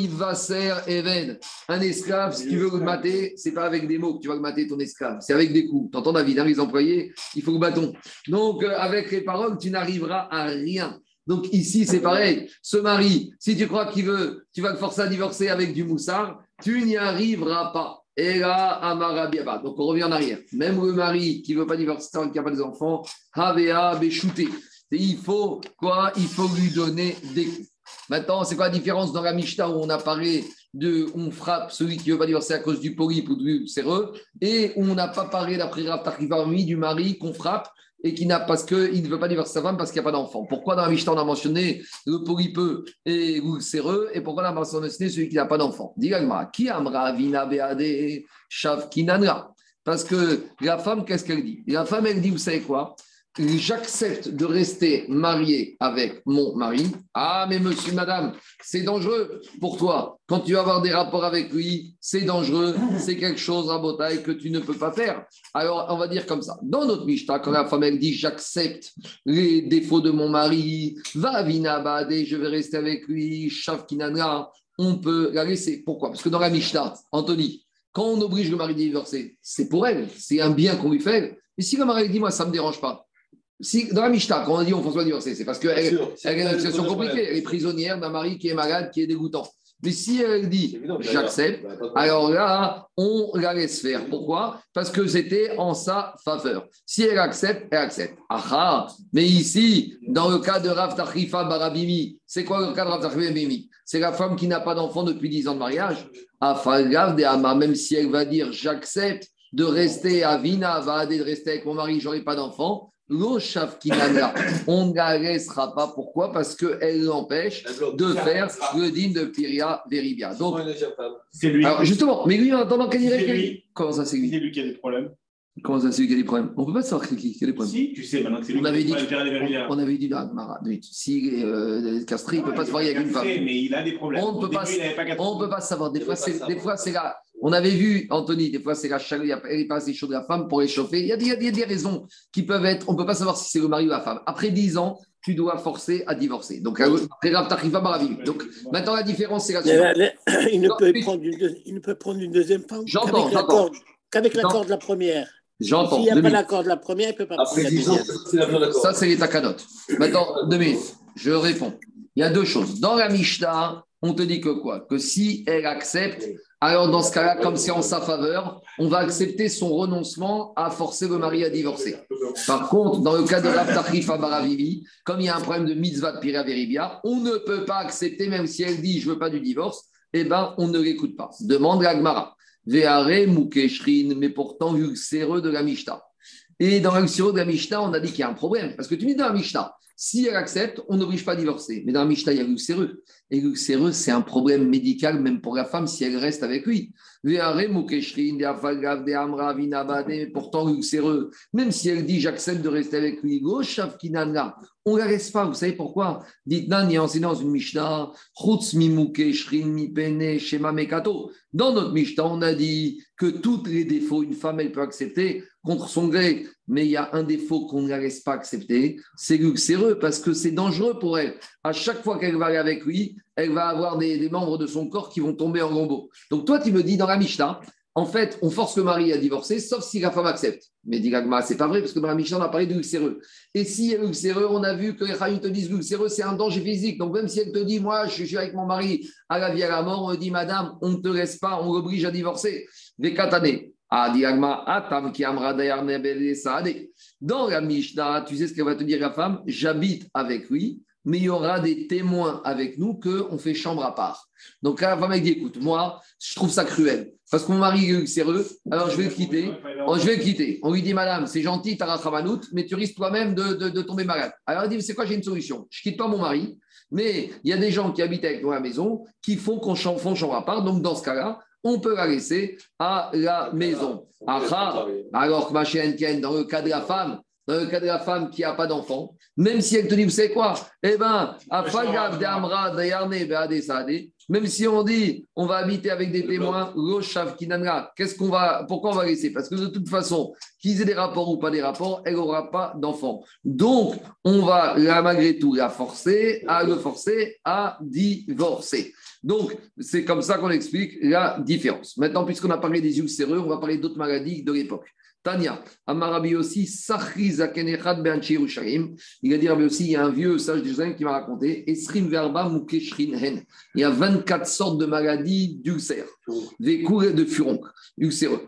Vaser, Even. Un esclave, si tu veux le mater, c'est pas avec des mots que tu vas le mater ton esclave, c'est avec des coups. T'entends David, hein, les employés, il faut le bâton. Donc, euh, avec les paroles, tu n'arriveras à rien. Donc ici, c'est pareil. Ce mari, si tu crois qu'il veut, tu vas le forcer à divorcer avec du moussard, tu n'y arriveras pas. Et là, Amarabiaba. Donc on revient en arrière. Même le mari qui ne veut pas divorcer, qui n'a pas des enfants, Havea Béchouté. Il faut quoi? Il faut lui donner des coups. Maintenant, c'est quoi la différence dans la Mishnah où on a parlé de on frappe celui qui veut pas divorcer à cause du polype ou du séreux, et où on n'a pas parlé d'après Rav du mari qu'on frappe et qui n'a parce qu'il ne veut pas divorcer sa femme parce qu'il n'y a pas d'enfant. Pourquoi dans la Mishnah on a mentionné le polypeux et le séreux et pourquoi on a mentionné celui qui n'a pas d'enfant? Dis-moi, qui amra vina beade shav kinanra? Parce que la femme, qu'est-ce qu'elle dit? La femme, elle dit, vous savez quoi? J'accepte de rester marié avec mon mari. Ah, mais monsieur, madame, c'est dangereux pour toi. Quand tu vas avoir des rapports avec lui, c'est dangereux, c'est quelque chose à botaille que tu ne peux pas faire. Alors, on va dire comme ça. Dans notre Mishnah, quand la femme elle dit j'accepte les défauts de mon mari, va vinabade, je vais rester avec lui, shavkinana, on peut la laisser. Pourquoi? Parce que dans la Mishnah, Anthony, quand on oblige le mari à divorcer, c'est pour elle, c'est un bien qu'on lui fait. Mais si le mari dit moi, ça ne me dérange pas, si, dans la Mishnah, quand on a dit on ne pas divorcer, c'est parce qu'elle elle a une situation compliquée. Elle est prisonnière d'un mari qui est malade, qui est dégoûtant. Mais si elle dit j'accepte, bah, alors là, on la laisse faire. Pourquoi? Parce que c'était en sa faveur. Si elle accepte, elle accepte. Ah, mais ici, dans le cas de Rav Tachrifa Barabimi, c'est quoi le cas de Rav Tachrifa Barabimi? C'est la femme qui n'a pas d'enfant depuis 10 ans de mariage. Même si elle va dire j'accepte de rester à Vina, va de rester avec mon mari, j'aurai pas d'enfant on ne la laissera pas. Pourquoi? Parce qu'elle l'empêche de faire le digne de Piria Veribia. Donc, c'est lui. Alors, justement, mais lui, en attendant qu'elle dirait. Comment ça, c'est lui C'est lui qui a des problèmes. Comment ça, c'est lui qui a des problèmes? On ne peut pas savoir qui, qui a des problèmes. Si, tu sais, maintenant que c'est lui on avait dit, on, on, avait dit, ah, Mara, si euh, castré, il ne peut pas se marier avec une femme. Mais il a des problèmes. On ne peut, pas, on peut pas savoir. Des fois, c'est là. On avait vu, Anthony, des fois, c'est la chaleur, elle n'est pas assez chaude de la femme pour réchauffer. Il y, a des, il y a des raisons qui peuvent être. On ne peut pas savoir si c'est le mari ou la femme. Après 10 ans, tu dois forcer à divorcer. Donc, après Donc, maintenant, la différence, c'est la suivante. Il ne, peut prendre une, il ne peut prendre une deuxième femme qu'avec l'accord de la première. J'entends. S'il n'y a pas l'accord de la première, il ne peut pas Après 10 ans, Ça, c'est les takanotes. Maintenant, deux minutes, je réponds. Il y a deux choses. Dans la Mishnah, on te dit que quoi? Que si elle accepte, alors dans ce cas-là, comme c'est en sa faveur, on va accepter son renoncement à forcer le mari à divorcer. Par contre, dans le cas de Raptarif à Baravivi, comme il y a un problème de mitzvah de Pira Veribia, on ne peut pas accepter, même si elle dit je veux pas du divorce, eh ben on ne l'écoute pas. Demande la Gemara. Veare Mukeshrin, mais pourtant vu de la Mishnah. Et dans le de la Mishnah, on a dit qu'il y a un problème. Parce que tu dis dans la Mishnah, si elle accepte, on n'oblige pas à divorcer. Mais dans la Mishnah, il y a l'ulcéreux. Et l'ulcéreux, c'est un problème médical, même pour la femme, si elle reste avec lui. Pourtant, l'ulcéreux, même si elle dit j'accepte de rester avec lui, on ne la laisse pas. Vous savez pourquoi? Dites Nan, il y a enseigné dans une Mishnah, Dans notre Mishnah, on a dit que tous les défauts, une femme, elle peut accepter contre son gré. Mais il y a un défaut qu'on ne la laisse pas accepter, c'est luxéreux, parce que c'est dangereux pour elle. À chaque fois qu'elle va aller avec lui, elle va avoir des, membres de son corps qui vont tomber en lambeaux. Donc toi, tu me dis dans la Mishnah, en fait, on force le mari à divorcer, sauf si la femme accepte. Mais dit ce c'est pas vrai, parce que dans la Mishnah, on a parlé de luxéreux. Et si elle est luxéreux, on a vu que les Chayim te disent luxéreux, c'est un danger physique. Donc même si elle te dit, moi, je suis avec mon mari à la vie à la mort, on dit, madame, on ne te laisse pas, on l'oblige à divorcer. Des. Ah, dans la Mishnah, tu sais ce qu'elle va te dire la femme? J'habite avec lui, mais il y aura des témoins avec nous qu'on fait chambre à part. Donc la femme elle dit écoute, moi, je trouve ça cruel. Parce que mon mari est sérieux, alors je vais le quitter. Oh, je vais le quitter. On lui dit Madame, c'est gentil, as mais tu risques toi-même de, tomber malade. Alors elle dit C'est quoi, j'ai une solution? Je quitte pas mon mari, mais il y a des gens qui habitent avec moi à la maison qui font qu'on font chambre à part. Donc dans ce cas-là, on peut la laisser à la maison. alors que ma chienne, dans le cas de la femme, dans le cas de la femme qui n'a pas d'enfant, même si elle te dit, vous savez quoi? Eh bien, même si on dit, on va habiter avec des témoins, qu'est-ce qu'on va, pourquoi on va laisser? Parce que de toute façon, qu'ils aient des rapports ou pas des rapports, elle n'aura pas d'enfant. Donc, on va malgré tout la forcer, à le forcer à divorcer. Donc, c'est comme ça qu'on explique la différence. Maintenant, puisqu'on a parlé des ulcéreux, on va parler d'autres maladies de l'époque. Tania, Amarabi aussi, Il a dit aussi, il y a un vieux sage de qui m'a raconté, Esrim Verba Hen. Il y a 24 sortes de maladies d'ulcères, des courées de furonc, ulcéreux.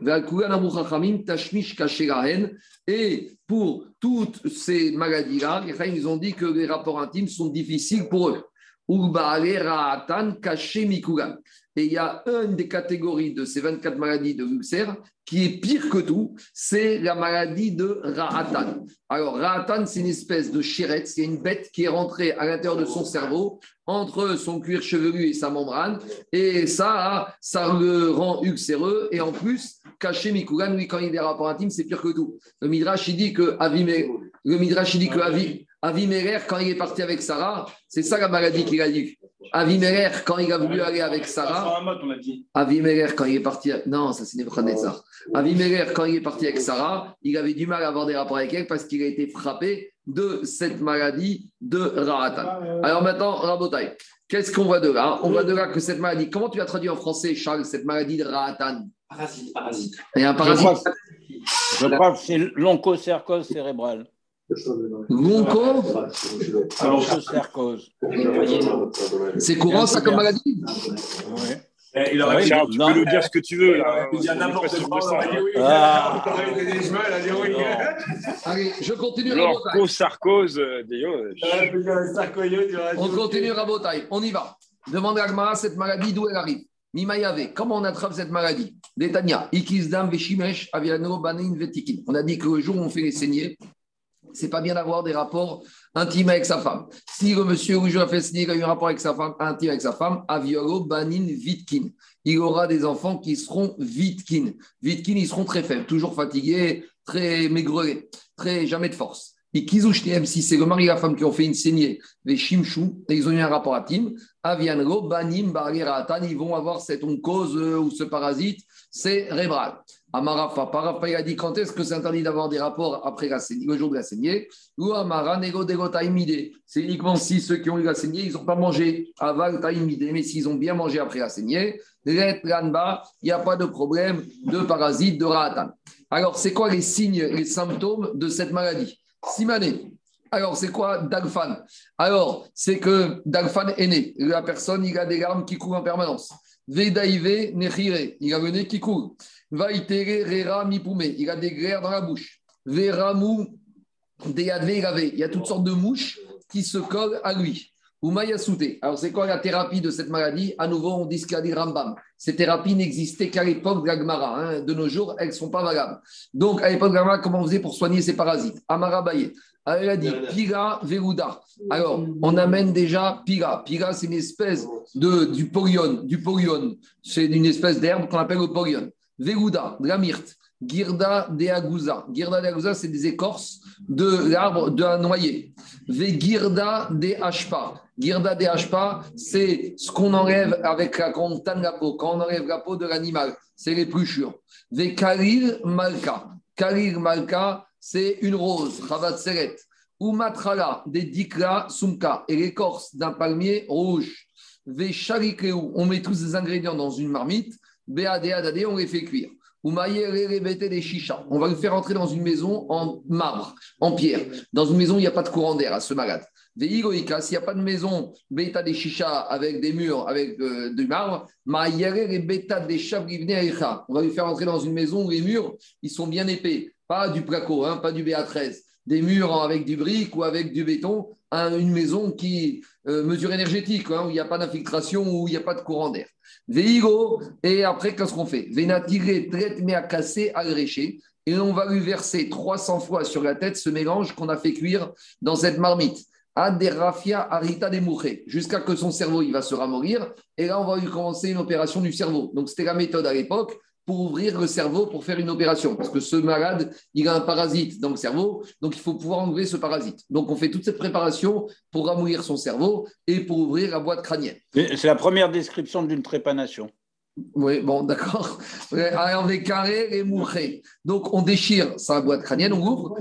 Et pour toutes ces maladies-là, ils ont dit que les rapports intimes sont difficiles pour eux. Urbaale Ra'atan Kaché. Et il y a une des catégories de ces 24 maladies de l'ulcère qui est pire que tout, c'est la maladie de Ra'atan. Alors, Ra'atan, c'est une espèce de chérette, c'est une bête qui est rentrée à l'intérieur de son cerveau, entre son cuir chevelu et sa membrane, et ça, ça le rend ulcéreux, et en plus, caché Mikugan, lui, quand il a des rapports intimes, c'est pire que tout. Le Midrash, il dit que Avimé, le dit que Aviméler, quand il est parti avec Sarah, c'est ça la maladie qu'il a dit. Aviméler, quand il a voulu aller avec Sarah. Aviméler, quand il est parti. Non, ça c'est Nebuchadnezzar. Aviméler, quand il est parti avec Sarah, il avait du mal à avoir des rapports avec elle parce qu'il a été frappé de cette maladie de Rahatan. Alors maintenant, Rabotai, qu'est-ce qu'on voit de là? On voit de là que cette maladie, comment tu as traduit en français, Charles, cette maladie de Rahatan? Parasite, parasite. Et un parasite. Je crois que c'est l'onchocercose cérébrale. Gonco L'onchocercose. C'est courant ça comme maladie Oui. Eh, Il aurait Oui, Charles, tu non. peux nous dire ce que tu veux là. Il y a n'importe quoi. Ah. Allez, je continue Rabotai. L'orco-sarcose, Dio. On continue Rabotai. On y va. Demande à Gmara cette maladie d'où elle arrive? Mimayave, comment on attrape cette maladie? Détania, Ikizdam, Veshimesh, Aviano, Banin, Vetikin. On a dit que le jour où on fait les saignées, c'est pas bien d'avoir des rapports intimes avec sa femme. Si le monsieur ou a fait il a eu un rapport avec sa femme, intime avec sa femme, Aviolo, Banin, Vitkin. Il aura des enfants qui seront Vitkin. Vitkin, ils seront très faibles, toujours fatigués, très maigrelés, très jamais de force. Et Kizushneem, si c'est le mari et la femme qui ont fait une saignée, les Shimshu, et ils ont eu un rapport intime, Avianro, Banim, Bargeratan, ils vont avoir cette oncose euh, ou ce parasite cérébral. Amarafa, Parafa, il a dit quand est-ce que c'est interdit d'avoir des rapports après la saignée, le jour de la saignée? Ou Amara, Nego, Taimide. C'est uniquement si ceux qui ont eu la saignée, ils n'ont pas mangé aval, Taimide. Mais s'ils ont bien mangé après la saignée, il n'y a pas de problème de parasite, de Rahatan. Alors, c'est quoi les signes, les symptômes de cette maladie? Simané. Alors, c'est quoi Dagfan Alors, c'est que Dagfan est né. La personne, il a des larmes qui coulent en permanence. Vedaïve, Nechire, il a le nez qui coule. Il a des glaires dans la bouche. Gave, il y a toutes sortes de mouches qui se collent à lui. Alors, c'est quoi la thérapie de cette maladie? À nouveau, on dit ce qu'a dit Rambam. Ces thérapies n'existaient qu'à l'époque de la Gemara. hein. De nos jours, elles ne sont pas valables. Donc, à l'époque de la Gemara, comment on faisait pour soigner ces parasites? Amara Baye. Elle a dit Pira Veruda. Alors, on amène déjà Pira. Pira, c'est une espèce de, du polion. Du polion. C'est une espèce d'herbe qu'on appelle le polion. Veruda, de la myrte. Girda de Agusa. Girda de Agusa, c'est des écorces de l'arbre d'un noyer. Vegirda de Ashpa. Girda de c'est ce qu'on enlève avec la, quand on la peau, quand on enlève la peau de l'animal. C'est l'épluchure. Vekalil Malka. Kalil Malka, c'est une rose, Chavat Seret. Umatrala, des dikla sumka, et l'écorce d'un palmier rouge. Vesharikeu, on met tous ces ingrédients dans une marmite. On les fait cuire. On va le faire entrer dans une maison en marbre, en pierre. Dans une maison, il n'y a pas de courant d'air à ce malade. Veigoïka, s'il n'y a pas de maison, bêta des chichas avec des murs, avec euh, du marbre, maïere les bêta des On va lui faire entrer dans une maison où les murs, ils sont bien épais. Pas du placo, hein, pas du BA13. Des murs avec du brique ou avec du béton. une maison qui euh, mesure énergétique, hein, où il n'y a pas d'infiltration, où il n'y a pas de courant d'air. Veigo, et après, qu'est-ce qu'on fait? Vénatiré, traite, mais à casser, agrécher. Et on va lui verser 300 fois sur la tête ce mélange qu'on a fait cuire dans cette marmite. Aderafia arita demouché, jusqu'à que son cerveau il va se ramollir. Et là, on va lui commencer une opération du cerveau. Donc, c'était la méthode à l'époque pour ouvrir le cerveau pour faire une opération. Parce que ce malade, il a un parasite dans le cerveau, donc il faut pouvoir enlever ce parasite. Donc, on fait toute cette préparation pour ramollir son cerveau et pour ouvrir la boîte crânienne. C'est la première description d'une trépanation. Oui, bon, d'accord. Alors, des carrés et mouchés. Donc, on déchire sa boîte crânienne, on ouvre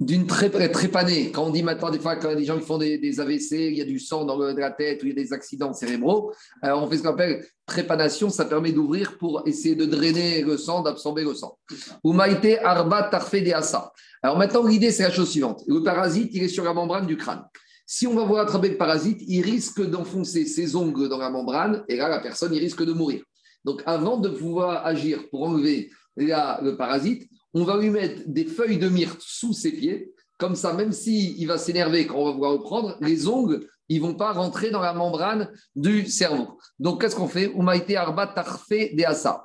d'une très trépanée. Quand on dit maintenant, des fois, quand il y a des gens qui font des, des AVC, il y a du sang dans le- de la tête ou il y a des accidents cérébraux, alors on fait ce qu'on appelle trépanation. Ça permet d'ouvrir pour essayer de drainer le sang, d'absorber le sang. Ou maïté arba tarfe de asa. Alors, maintenant, l'idée, c'est la chose suivante. Le parasite, il est sur la membrane du crâne. Si on va vouloir attraper le parasite, il risque d'enfoncer ses ongles dans la membrane et là, la personne, il risque de mourir. Donc, avant de pouvoir agir pour enlever le parasite, on va lui mettre des feuilles de myrte sous ses pieds. Comme ça, même s'il va s'énerver quand on va vouloir le prendre, les ongles, ils ne vont pas rentrer dans la membrane du cerveau. Donc, qu'est-ce qu'on fait? Arba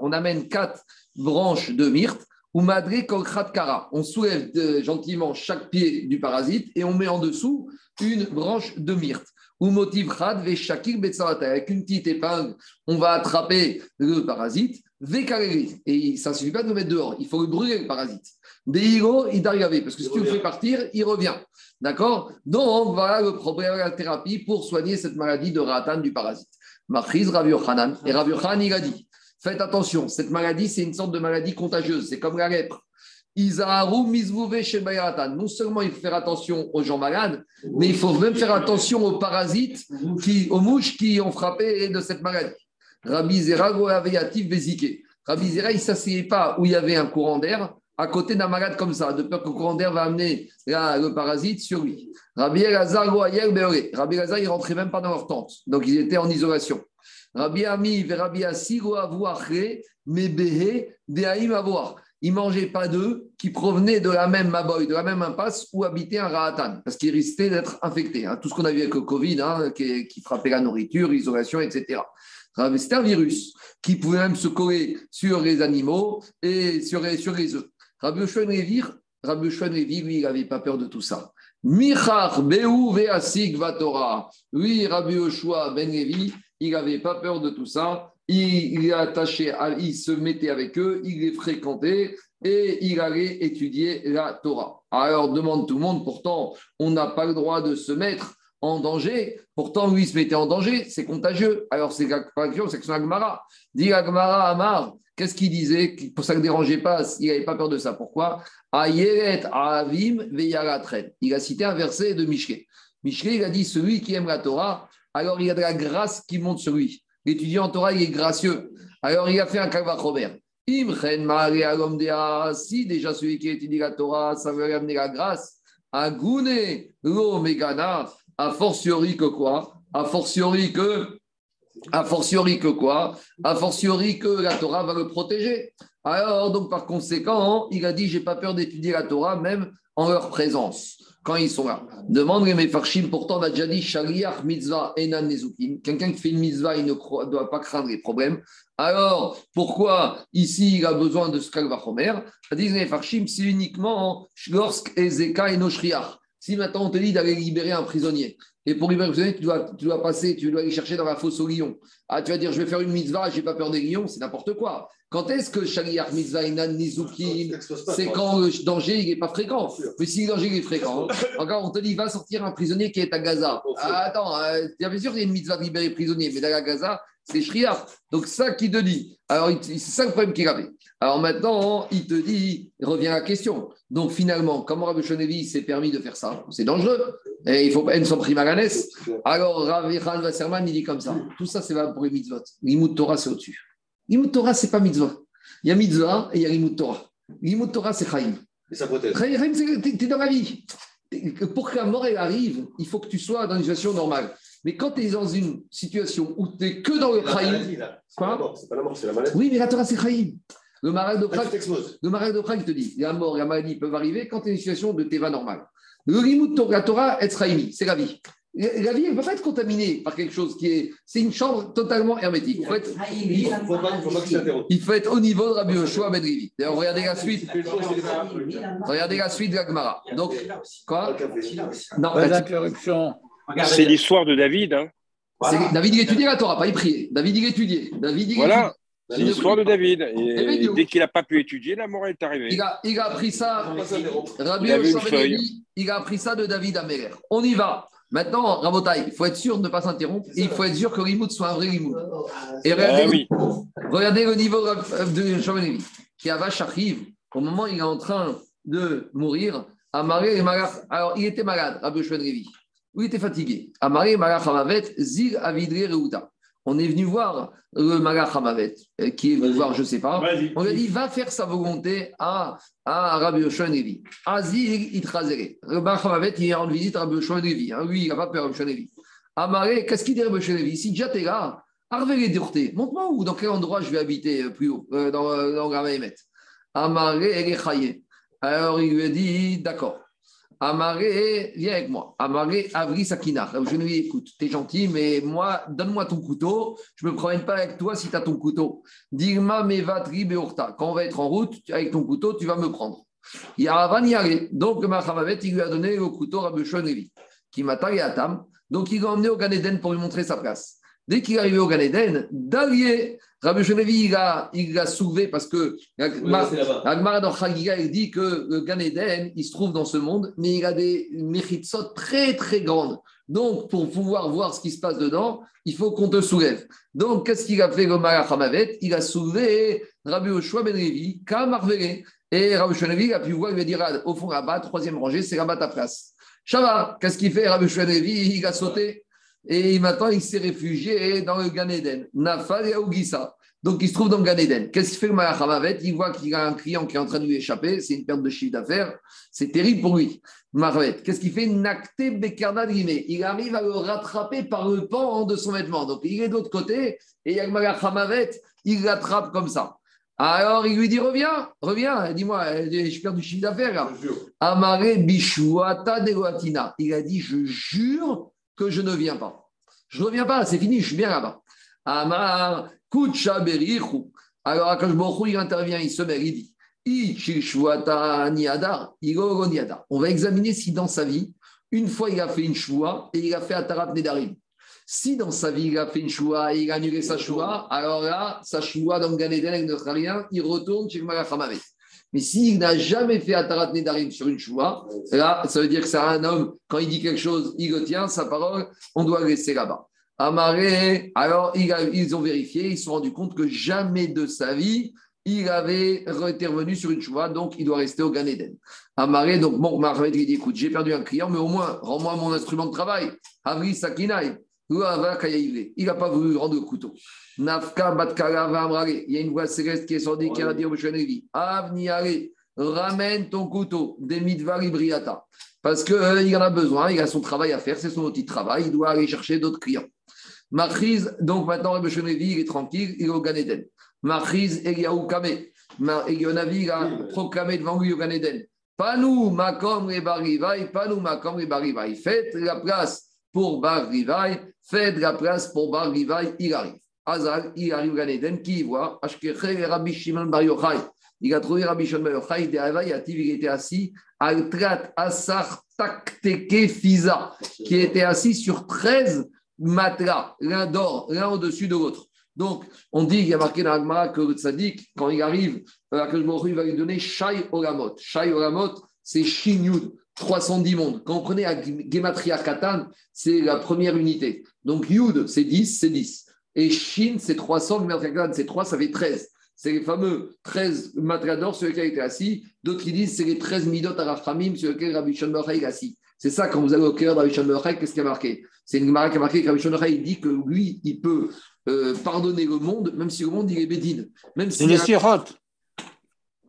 On amène quatre branches de myrte. Kara. On soulève gentiment chaque pied du parasite et on met en dessous une branche de myrte. Ou motiv Avec une petite épingle, on va attraper le parasite. Et ça ne suffit pas de le mettre dehors, il faut le brûler le parasite. Deiro, il d'arriver, parce que si tu le fais partir, il revient. D'accord? Donc, voilà le problème de la thérapie pour soigner cette maladie de ratan du parasite. Machiz Rav Yochanan. Et Rav Yochanan, il a dit faites attention, cette maladie, c'est une sorte de maladie contagieuse, c'est comme la lèpre. Non seulement il faut faire attention aux gens malades, mais il faut même faire attention aux parasites, aux mouches qui ont frappé de cette maladie. Rabbi Zera, Rabbi Zera, il ne s'asseyait pas où il y avait un courant d'air, à côté d'un malade comme ça, de peur que le courant d'air va amener le parasite sur lui. Rabbi Elazar, Rabbi Elazar, il rentrait même pas dans leur tente, donc ils étaient en isolation. Rabbi Ami, Rabbi Asigo, mais Behe, Dehaim avoir. Ils mangeaient pas d'eux qui provenaient de la même Maboy, de la même impasse où habitait un Rahatan, parce qu'ils risquaient d'être infectés. Hein. Tout ce qu'on a vu avec le Covid, hein, qui, frappait la nourriture, l'isolation, etc. C'était un virus qui pouvait même se coller sur les animaux et sur, les œufs. Rabbi Yoshua Rabbi lui, il n'avait pas peur de tout ça. Michar Beu Veasig Vatora. Oui, Rabbi Yoshua Ben Levi, il n'avait pas peur de tout ça. Il, il, attaché, il se mettait avec eux, il les fréquentait et il allait étudier la Torah. Alors demande tout le monde, pourtant, on n'a pas le droit de se mettre en danger. Pourtant, lui, il se mettait en danger, c'est contagieux. Alors, c'est pas c'est que son Agmara. Dit Agmara Amar, qu'est-ce qu'il disait? Pour ça ne dérangeait pas, il n'avait pas peur de ça. Pourquoi? Il a cité un verset de Michelet. Michelet, il a dit Celui qui aime la Torah, alors il y a de la grâce qui monte sur lui. L'étudiant en Torah, il est gracieux. Alors, il a fait un Kalvachomer. Si déjà celui qui étudie la Torah, ça veut amener la grâce, Agune lo megana, a fortiori que quoi? A fortiori que a fortiori que quoi? A fortiori que la Torah va le protéger. Alors, donc, par conséquent, il a dit J'ai pas peur d'étudier la Torah, même en leur présence, quand ils sont là. Demande les farshim, pourtant, on a déjà dit Shaliach mitzvah enan nezukim. Quelqu'un qui fait une mitzvah, il ne doit pas craindre les problèmes. Alors, pourquoi ici il a besoin de ce kalvachomer Disent les farshim, c'est uniquement Shgorsk, Ezeka et Noshriach. Si maintenant on te dit d'aller libérer un prisonnier, et pour libérer un prisonnier, tu dois, tu dois passer, tu dois aller chercher dans la fosse aux lions. Ah, tu vas dire, je vais faire une mitzvah, je n'ai pas peur des lions, c'est n'importe quoi. Quand est-ce que Shaliach mitzvah nizuki, c'est quand le danger n'est pas fréquent. Mais si le danger est fréquent, encore on te dit, va sortir un prisonnier qui est à Gaza. Ah, attends, euh, bien sûr qu'il y a une mitzvah de libérer prisonnier, mais dans la Gaza, c'est Shriar. Donc, ça qui te dit. Alors, c'est ça le problème qu'il avait. Alors maintenant, il te dit, il revient à la question. Donc finalement, comment Rabbi Shonevi s'est permis de faire ça? C'est dangereux. Et il faut pas son primaranès. Alors Rabbi Khan Wasserman, il dit comme ça. Tout ça, c'est pas pour les mitzvot. L'imout Torah, c'est au-dessus. L'imout Torah, c'est pas mitzvot. Il y a mitzvah et il y a l'imout Torah. Torah, c'est Chaim. Et ça protège. Chaim, c'est dans la vie. Pour que la mort elle arrive, il faut que tu sois dans une situation normale. Mais quand tu es dans une situation où tu n'es que dans le Chaim. Quoi C'est pas la mort, c'est la maladie. Oui, mais la Torah, c'est Chaim. Le marais de Prague, le marais de Prague te dit la mort et la maladie peuvent arriver quand tu es dans une situation de Teva normale. Le limut de la Torah, c'est la vie. La vie, elle ne peut pas être contaminée par quelque chose qui est. C'est une chambre totalement hermétique. Il faut être, il faut être au niveau de Rabbi Yoshua Ben Rivi. D'ailleurs, regardez la suite. Regardez la suite de la Gemara. Donc, quoi Non, interruption. C'est l'histoire de David. Hein. David, il étudiait la Torah, pas il priait. David, il étudiait. David, il voilà. C'est l'histoire de David. Et, dès qu'il n'a pas pu étudier, la mort est arrivée. Il a, il a appris ça, Rabbi il, il a appris ça de David Améler. On y va. Maintenant, Rabotai, il faut être sûr de ne pas s'interrompre et il faut être sûr que Rimoud soit un vrai Rimoud. Et regardez, ah, oui. regardez le niveau de Shomelevi. Qui a vache arrive, au moment où il est en train de mourir, Amaré et Alors, il était malade, Rabbi Shomelevi. Oui, il était fatigué. Amaré et Malach Hamavet, Zir Avidre Reuta on est venu voir le Malach Hamavet, euh, qui est venu voir, je ne sais pas. On lui a dit, va faire sa volonté à, à Rabbi Yoshua Nevi. Azir Itrazere. Le Malach Hamavet, il rend visite à Rabbi Yoshua Nevi. Hein. Lui, il n'a pas peur, Rabbi Yoshua Nevi. Amaré, qu'est-ce qu'il dit Rabbi Yoshua Nevi Si déjà tu es là, les duretés. Montre-moi où, dans quel endroit je vais habiter euh, plus haut, euh, dans, dans. Amaré, elle est Alors il lui a dit, d'accord. Amaré, viens avec moi. Amaré, Avri Sakina. Je lui dis, écoute, t'es gentil, mais moi, donne-moi ton couteau. Je me promène pas avec toi si tu as ton couteau. Dirma Mevatri Beurta. Quand on va être en route, avec ton couteau, tu vas me prendre. Yaravan. Donc, Mahamavet, il lui a donné le couteau à Levi, qui m'a taillé à Tam. Donc, il l'a emmené au Gan pour lui montrer sa place. Dès qu'il est arrivé au Gan Eden, Dalier, Rabbi Shonevi, il l'a soulevé parce que Agmar dans Chagiga, il dit que le Gan Eden, il se trouve dans ce monde, mais il a des méritsot très très grandes. Donc, pour pouvoir voir ce qui se passe dedans, il faut qu'on te soulève. Donc, qu'est-ce qu'il a fait le Hamavet Il a soulevé Rabbi Oshua Ben Levi, Kamarvele. Et Rabbi Shonevi a pu voir, il va dire au fond là-bas, troisième rangée, c'est là-bas ta place. Shavar, qu'est-ce qu'il fait Rabbi Shonevi Il a sauté. Et maintenant, il s'est réfugié dans le Gan Eden. Nafal et Donc, il se trouve dans le Gan Eden. Qu'est-ce qu'il fait le Malachamavet Il voit qu'il a un client qui est en train de lui échapper. C'est une perte de chiffre d'affaires. C'est terrible pour lui. Marvet, qu'est-ce qu'il fait? Nakte Il arrive à le rattraper par le pan de son vêtement. Donc, il est de l'autre côté. Et il y a le Malachamavet, il l'attrape comme ça. Alors, il lui dit Reviens, reviens, dis-moi, je perds du chiffre d'affaires. Amare Bishuata de Il a dit Je jure que je ne viens pas. Je ne reviens pas, c'est fini, je suis bien là-bas. Amar Kucha. Alors, Akash il intervient, il se met, il dit on va examiner si dans sa vie, une fois il a fait une choua et il a fait Atarat Nedarim. Si dans sa vie il a fait une choua et il a annulé sa choua, alors là, sa choua dans Ganeden avec notre rien, il retourne chez le. Mais s'il n'a jamais fait Atarat Nedarim sur une choua, là, ça veut dire que c'est un homme, quand il dit quelque chose, il le tient, sa parole, on doit le laisser là-bas. Amaré, alors ils ont vérifié, ils se sont rendus compte que jamais de sa vie, il avait intervenu sur une choua, donc il doit rester au Gan Eden. Amaré, donc Marvet, il dit écoute, j'ai perdu un client, mais au moins, rends-moi mon instrument de travail. Avri Sakinai, il n'a pas voulu rendre le couteau. Nafka Il y a une voix céleste qui est sortie qui a dit au Avniare, ramène ton couteau, des mitvari briata. Parce qu'il euh, en a besoin, il a son travail à faire, c'est son outil de travail, il doit aller chercher d'autres clients. Machiz, donc maintenant, Rabbi il est tranquille, il est au Gan Eden. Machiz, Eliaou Kame. Elionavi, il a proclamé devant lui au Gan Eden. Panou, Makom, Rebarivaï, Panou, Makom, Rebarivaï. Faites la place pour Bar Rivaï, faites la place pour Bar Rivaï, il arrive. Azal, il arrive au Gan Eden, qui voit? Ashkeche, Rabbi Shimon Bar Yochai. Il a trouvé Rabbi Shimon Bar Yochai, il était assis, Altrat Asar Takteke Fiza, qui était assis sur 13 matelas, l'un d'or, l'un au-dessus de l'autre. Donc, on dit, il y a marqué dans l'Agmara que le tzaddik, quand il arrive, euh, il va lui donner Shai Olamot. Shai Olamot, c'est Shin Yud, 310 mondes. Quand on prenait à Gematria Katan, c'est la première unité. Donc, Yud, c'est 10, c'est 10. Et Shin, c'est 300, Gematria Katan, c'est 3, ça fait 13. C'est les fameux 13 matelas d'or sur lesquels il était assis. D'autres qui disent c'est les 13 midot arachamim sur lesquels Rabbi Shon est assis. C'est ça, quand vous allez au cœur de Rabbi Shon qu'est-ce qui a marqué? C'est une marque qui a marqué que Rabbi Shon dit que lui, il peut euh, pardonner le monde, même si le monde, il est bédine. Même si une sirote.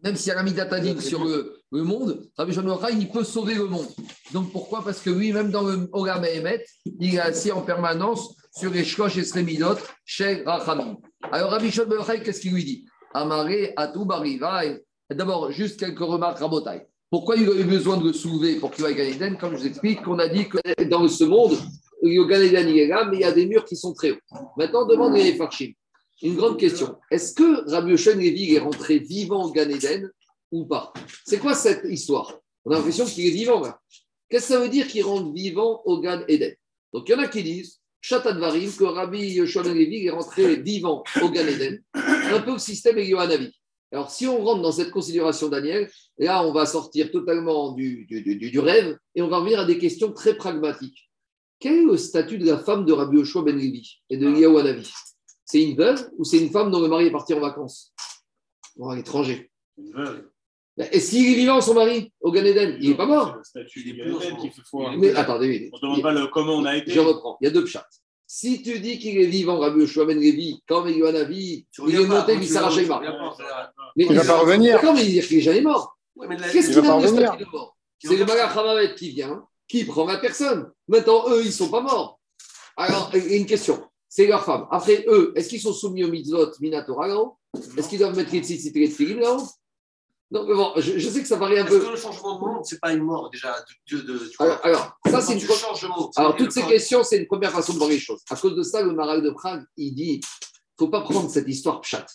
Même s'il y a la midatadine sur le, le, monde, Rabbi Shon il peut sauver le monde. Donc pourquoi? Parce que lui, même dans le Olam Emet, il est assis en permanence sur les shkosh et sremidot chez Rachamim. Alors Rabbi Shon qu'est-ce qu'il lui dit? Amaré, Atou, Barivaï. D'abord, juste quelques remarques rabotailles. Pourquoi il a eu besoin de le soulever pour qu'il aille à Comme je vous explique, qu'on a dit que dans ce monde, le Gan Eden, il est là, mais il y a des murs qui sont très hauts. Maintenant, demande les Farchim. Une grande question. Est-ce que Rabbi Yoshen Lévi est rentré vivant au Gan Eden ou pas? C'est quoi cette histoire? On a l'impression qu'il est vivant. Qu'est-ce que ça veut dire qu'il rentre vivant au Gan Eden? Donc, il y en a qui disent Varim, que Rabbi Yoshua Levi est rentré vivant au Gan Eden, un peu au système Yohanavi. Alors, si on rentre dans cette considération, Daniel, là, on va sortir totalement du, rêve et on va revenir à des questions très pragmatiques. Quel est le statut de la femme de Rabbi Yoshua Ben Levi et de Hanavi C'est une veuve ou c'est une femme dont le mari est parti en vacances? Ou à l'étranger Une veuve. Est-ce qu'il est vivant, son mari, au Gan Eden Il n'est pas mort. C'est le statut qui fait Mais attendez, on ne demande pas le, comment on a été. Je reprends. Il y a deux chats. Si tu dis qu'il est vivant, Rabbi Yoshua Ben Levi, quand il est monté, il s'arrache mort. Mais il ne va pas revenir. Comment il dire qu'il n'est jamais mort? Qu'est-ce qu'il a de statut de mort? C'est le Malach qui vient, qui prend la personne. Maintenant, eux, ils ne sont pas morts. Alors, il y a une question. C'est leur femme. Après, eux, est-ce qu'ils sont soumis au mitzvot minatora Est-ce qu'ils doivent mettre les tzitzit et les là-haut Non, mais bon, je, sais que ça paraît un peu. Est-ce que le changement de monde, c'est pas une mort déjà de, de, alors, alors, ça, c'est une. Changement, alors, toutes ces questions, c'est une première façon de voir les choses. À cause de ça, le Maral de Prague, il dit il ne faut pas prendre cette histoire chat.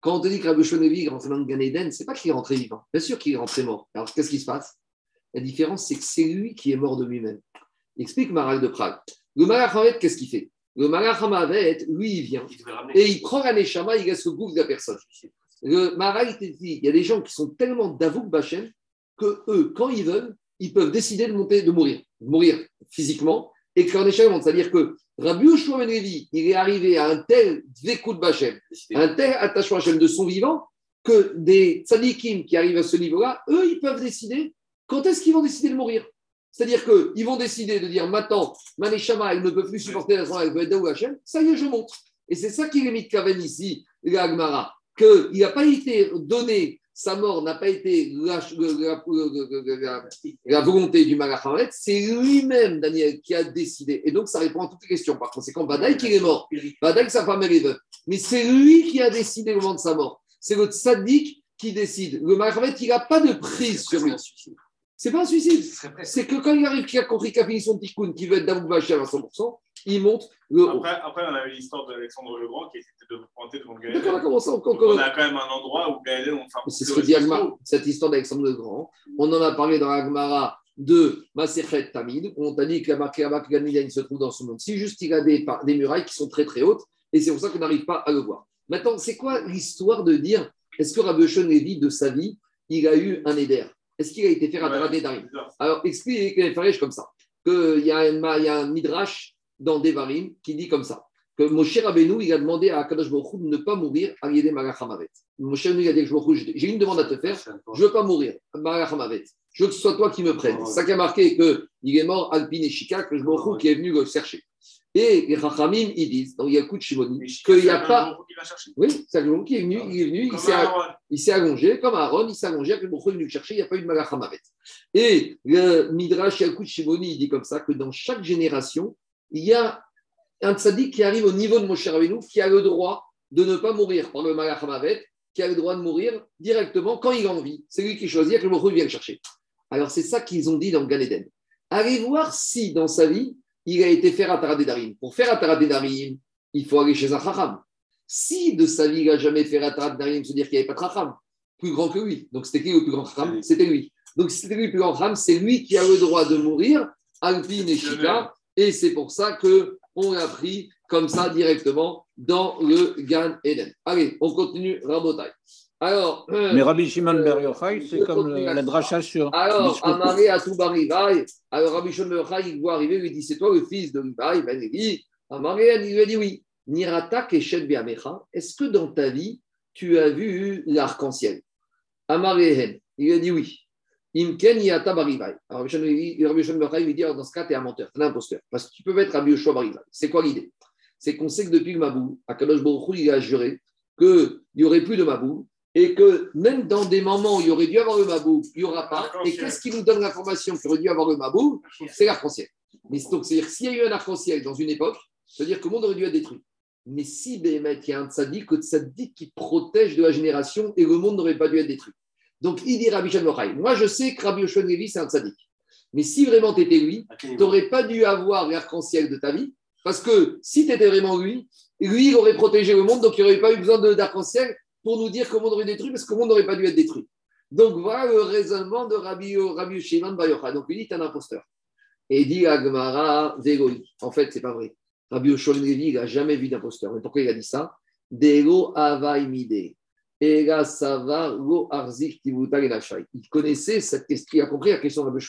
Quand on te dit que Rabbi Shonevi est rentré dans le Gan Eden, ce n'est pas qu'il est rentré vivant. Bien sûr qu'il est rentré mort. Alors, qu'est-ce qui se passe? La différence, c'est que c'est lui qui est mort de lui-même. Explique Maral de Prague. Le Malach qu'est-ce qu'il fait? Le Malach lui, il vient. et il prend la Neshama, il laisse le goût de la personne. Le Maral, il dit il y a des gens qui sont tellement d'avouk Bachem que eux, quand ils veulent, ils peuvent décider de monter, de mourir, de mourir physiquement, et que échelle monte. C'est-à-dire que Rabbi Yoshua Ben il est arrivé à un tel de Bachem, un tel attachement à Hachem de son vivant, que des tzadikim qui arrivent à ce niveau-là, eux, ils peuvent décider quand est-ce qu'ils vont décider de mourir. C'est-à-dire qu'ils vont décider de dire maintenant, Maneshama, elle ne peut plus supporter la avec ou Hachem, ça y est, je monte. Et c'est ça qui est de Kaven ici, l'Agmara, qu'il n'a pas été donné sa mort n'a pas été la, volonté du Malach c'est lui-même, Daniel, qui a décidé. Et donc, ça répond à toutes les questions. Par conséquent, Badaï qui est mort, Badaï sa femme est veuve. Mais c'est lui qui a décidé au moment de sa mort. C'est le tzaddik qui décide. Le Malach il n'a pas de prise sur lui. C'est pas un suicide. C'est que quand il arrive qu'il a compris qu'il a fini son tikkun, qu'il veut être Damouk à 100%, il monte le haut. Après, après on a eu l'histoire d'Alexandre le Grand qui était de pointer devant le Gaël. On a commencé. On a quand même un endroit où Gaël, on fait C'est ce que dit Agmara, cette histoire d'Alexandre le Grand. On en a parlé dans Agmara de Maserhet Tamid, où on t'a dit que la marque il se trouve dans ce monde. Si juste il a des, des murailles qui sont très très hautes, et c'est pour ça qu'on n'arrive pas à le voir. Maintenant, c'est quoi l'histoire de dire est-ce que Rabbi Levi, de sa vie, il a eu un éder? Est-ce qu'il a été fait à ouais, Darim Alors, expliquez comme ça qu'il y, y, a un midrash dans Devarim qui dit comme ça que Moshe Rabbeinu, il a demandé à Akadosh Baruch de ne pas mourir à Yedé Malachamavet. Moshe Rabbeinu, il a dit j'ai une demande à te faire, je ne veux pas mourir, Malachamavet. Je veux que ce soit toi qui me prennes. C'est ça qui a marqué qu'il est mort Alpine et Shika, que Baruch qui est venu le chercher. Et les Rachamim, ils disent, dans Yakout Shimoni, qu'il n'y a pas. Oui, c'est Baruch qui est venu, il est venu, il s'est allongé, comme Aaron, il s'est allongé, que Baruch est venu le chercher, il n'y a pas eu de Malachamavet. Et le Midrash Yakout Shimoni, il dit comme ça, que dans chaque génération, il y a un tzaddik qui arrive au niveau de Moshe Rabbeinu, qui a le droit de ne pas mourir par le Malach qui a le droit de mourir directement quand il a envie. C'est lui qui choisit, que le Mokhou vient le chercher. Alors c'est ça qu'ils ont dit dans Gan Eden. Allez voir si dans sa vie, il a été faire Atara Darim. Pour faire Atara Darim, il faut aller chez un Chacham. Si de sa vie, il n'a jamais fait Atara Darim, se dire qu'il n'y avait pas de Chacham, plus grand que lui. Donc c'était qui le plus grand Chacham? C'était lui. Donc si c'était lui le plus grand Chacham, c'est lui qui a le droit de mourir, Alpine et Shika, et c'est pour ça que on l'a pris comme ça directement dans le Gan Eden. Allez, on continue Rabotai. Alors, euh, Mais Rabbi Shimon Ber Yochai, c'est comme la dracha sur. Alors, Amaré à Toubarivai, alors Rabbi Shimon Ber Yochai, il voit arriver, il lui dit C'est toi le fils de Rivaï Ben il dit Amaré, il lui a dit Oui. Nirata Keshet Beamecha, est-ce que dans ta vie, tu as vu l'arc-en-ciel? Amaré, il lui a dit Oui. Imken yata barivai. Alors, Rabbi Shimon lui dit dans ce cas, tu es un menteur, tu es un imposteur. Parce que tu peux mettre Rabbi Yoshua barivai. C'est quoi l'idée? C'est qu'on sait que depuis le Mabou, Akadosh Baruch il a juré qu'il n'y aurait plus de Mabou et que même dans des moments où il y aurait dû avoir le Mabou, il n'y aura pas. Et qu'est-ce qui nous donne l'information qu'il aurait dû avoir le Mabou C'est l'arc-en-ciel. Mais c'est-à-dire s'il y a eu un arc-en-ciel dans une époque, c'est-à-dire que le monde aurait dû être détruit. Mais si Béhémet, il y a un tzaddik, que tzaddik qui protège de la génération et le monde n'aurait pas dû être détruit. Donc, il dit Rabbi Shimon Moi, je sais que Rabbi Yoshua Levi, c'est un tzaddik. Mais si vraiment tu étais lui, tu n'aurais pas dû avoir l'arc-en-ciel de ta vie, parce que si tu étais vraiment lui, lui, il aurait protégé le monde, donc il n'y aurait pas eu besoin d'arc-en-ciel pour nous dire le monde aurait détruit, parce que le monde n'aurait pas dû être détruit. Donc, voilà le raisonnement de Rabbi, Rabbi Shimon Bayocha. Donc, il dit, un imposteur. Et il dit à Gemara, En fait, c'est pas vrai. Rabbi Levi, il n'a jamais vu d'imposteur. Mais pourquoi il a dit ça? Dego Avaimide. Il connaissait cette question, il a compris la question de mais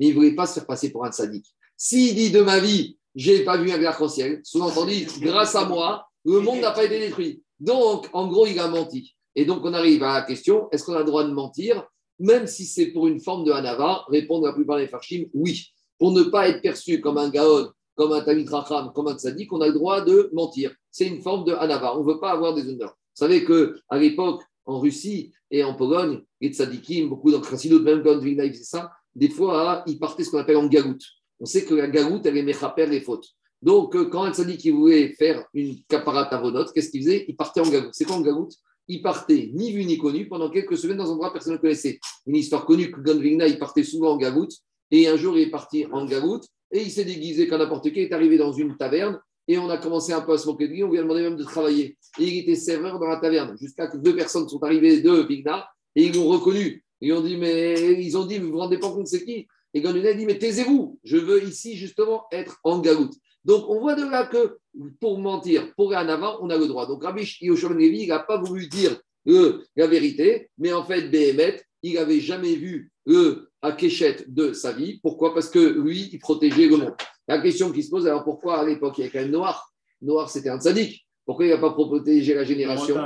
il ne voulait pas se faire passer pour un sadique. S'il dit de ma vie, j'ai pas vu un arc-en-ciel, sous-entendu, grâce à moi, le monde n'a pas été détruit. Donc, en gros, il a menti. Et donc, on arrive à la question est-ce qu'on a le droit de mentir, même si c'est pour une forme de Hanava Répondre la plupart des Farshim oui. Pour ne pas être perçu comme un Gaon, comme un Tamit Racham, comme un Tzadik, on a le droit de mentir. C'est une forme de Hanava. On ne veut pas avoir des honneurs. Vous savez qu'à l'époque, en Russie et en Pologne, les tzadikim, beaucoup dans même quand faisait ça, des fois, ils partaient ce qu'on appelle en galoute. On sait que la galoute, elle est méchaper les fautes. Donc, euh, quand un tzadik voulait faire une caparate à qu'est-ce qu'il faisait? Il partait en galoute. C'est quoi en galoute il partait ni vu ni connu pendant quelques semaines dans un endroit que personne ne connaissait. Une histoire connue que Gonvigna, il partait souvent en galoute, et un jour il est parti en galoute, et il s'est déguisé comme n'importe qui, il est arrivé dans une taverne, et on a commencé un peu à se moquer de lui, on lui a demandé même de travailler. Et il était serveur dans la taverne, jusqu'à que deux personnes sont arrivées de Vigna, et ils l'ont reconnu. Ils ont dit, mais ils ont dit, vous vous rendez pas compte c'est qui? Et Gonvigna a dit, mais taisez-vous, je veux ici justement être en galoute. Donc, on voit de là que pour mentir, pour rien avant, on a le droit. Donc, Rabbi Yoshua Levi, il n'a pas voulu dire euh, la vérité, mais en fait, Béhémet, il n'avait jamais vu euh, à Kéchet de sa vie. Pourquoi? Parce que lui, il protégeait le monde. La question qui se pose, alors pourquoi à l'époque, il y avait quand même Noir? Noir, c'était un sadique. Pourquoi il n'a pas protégé la génération?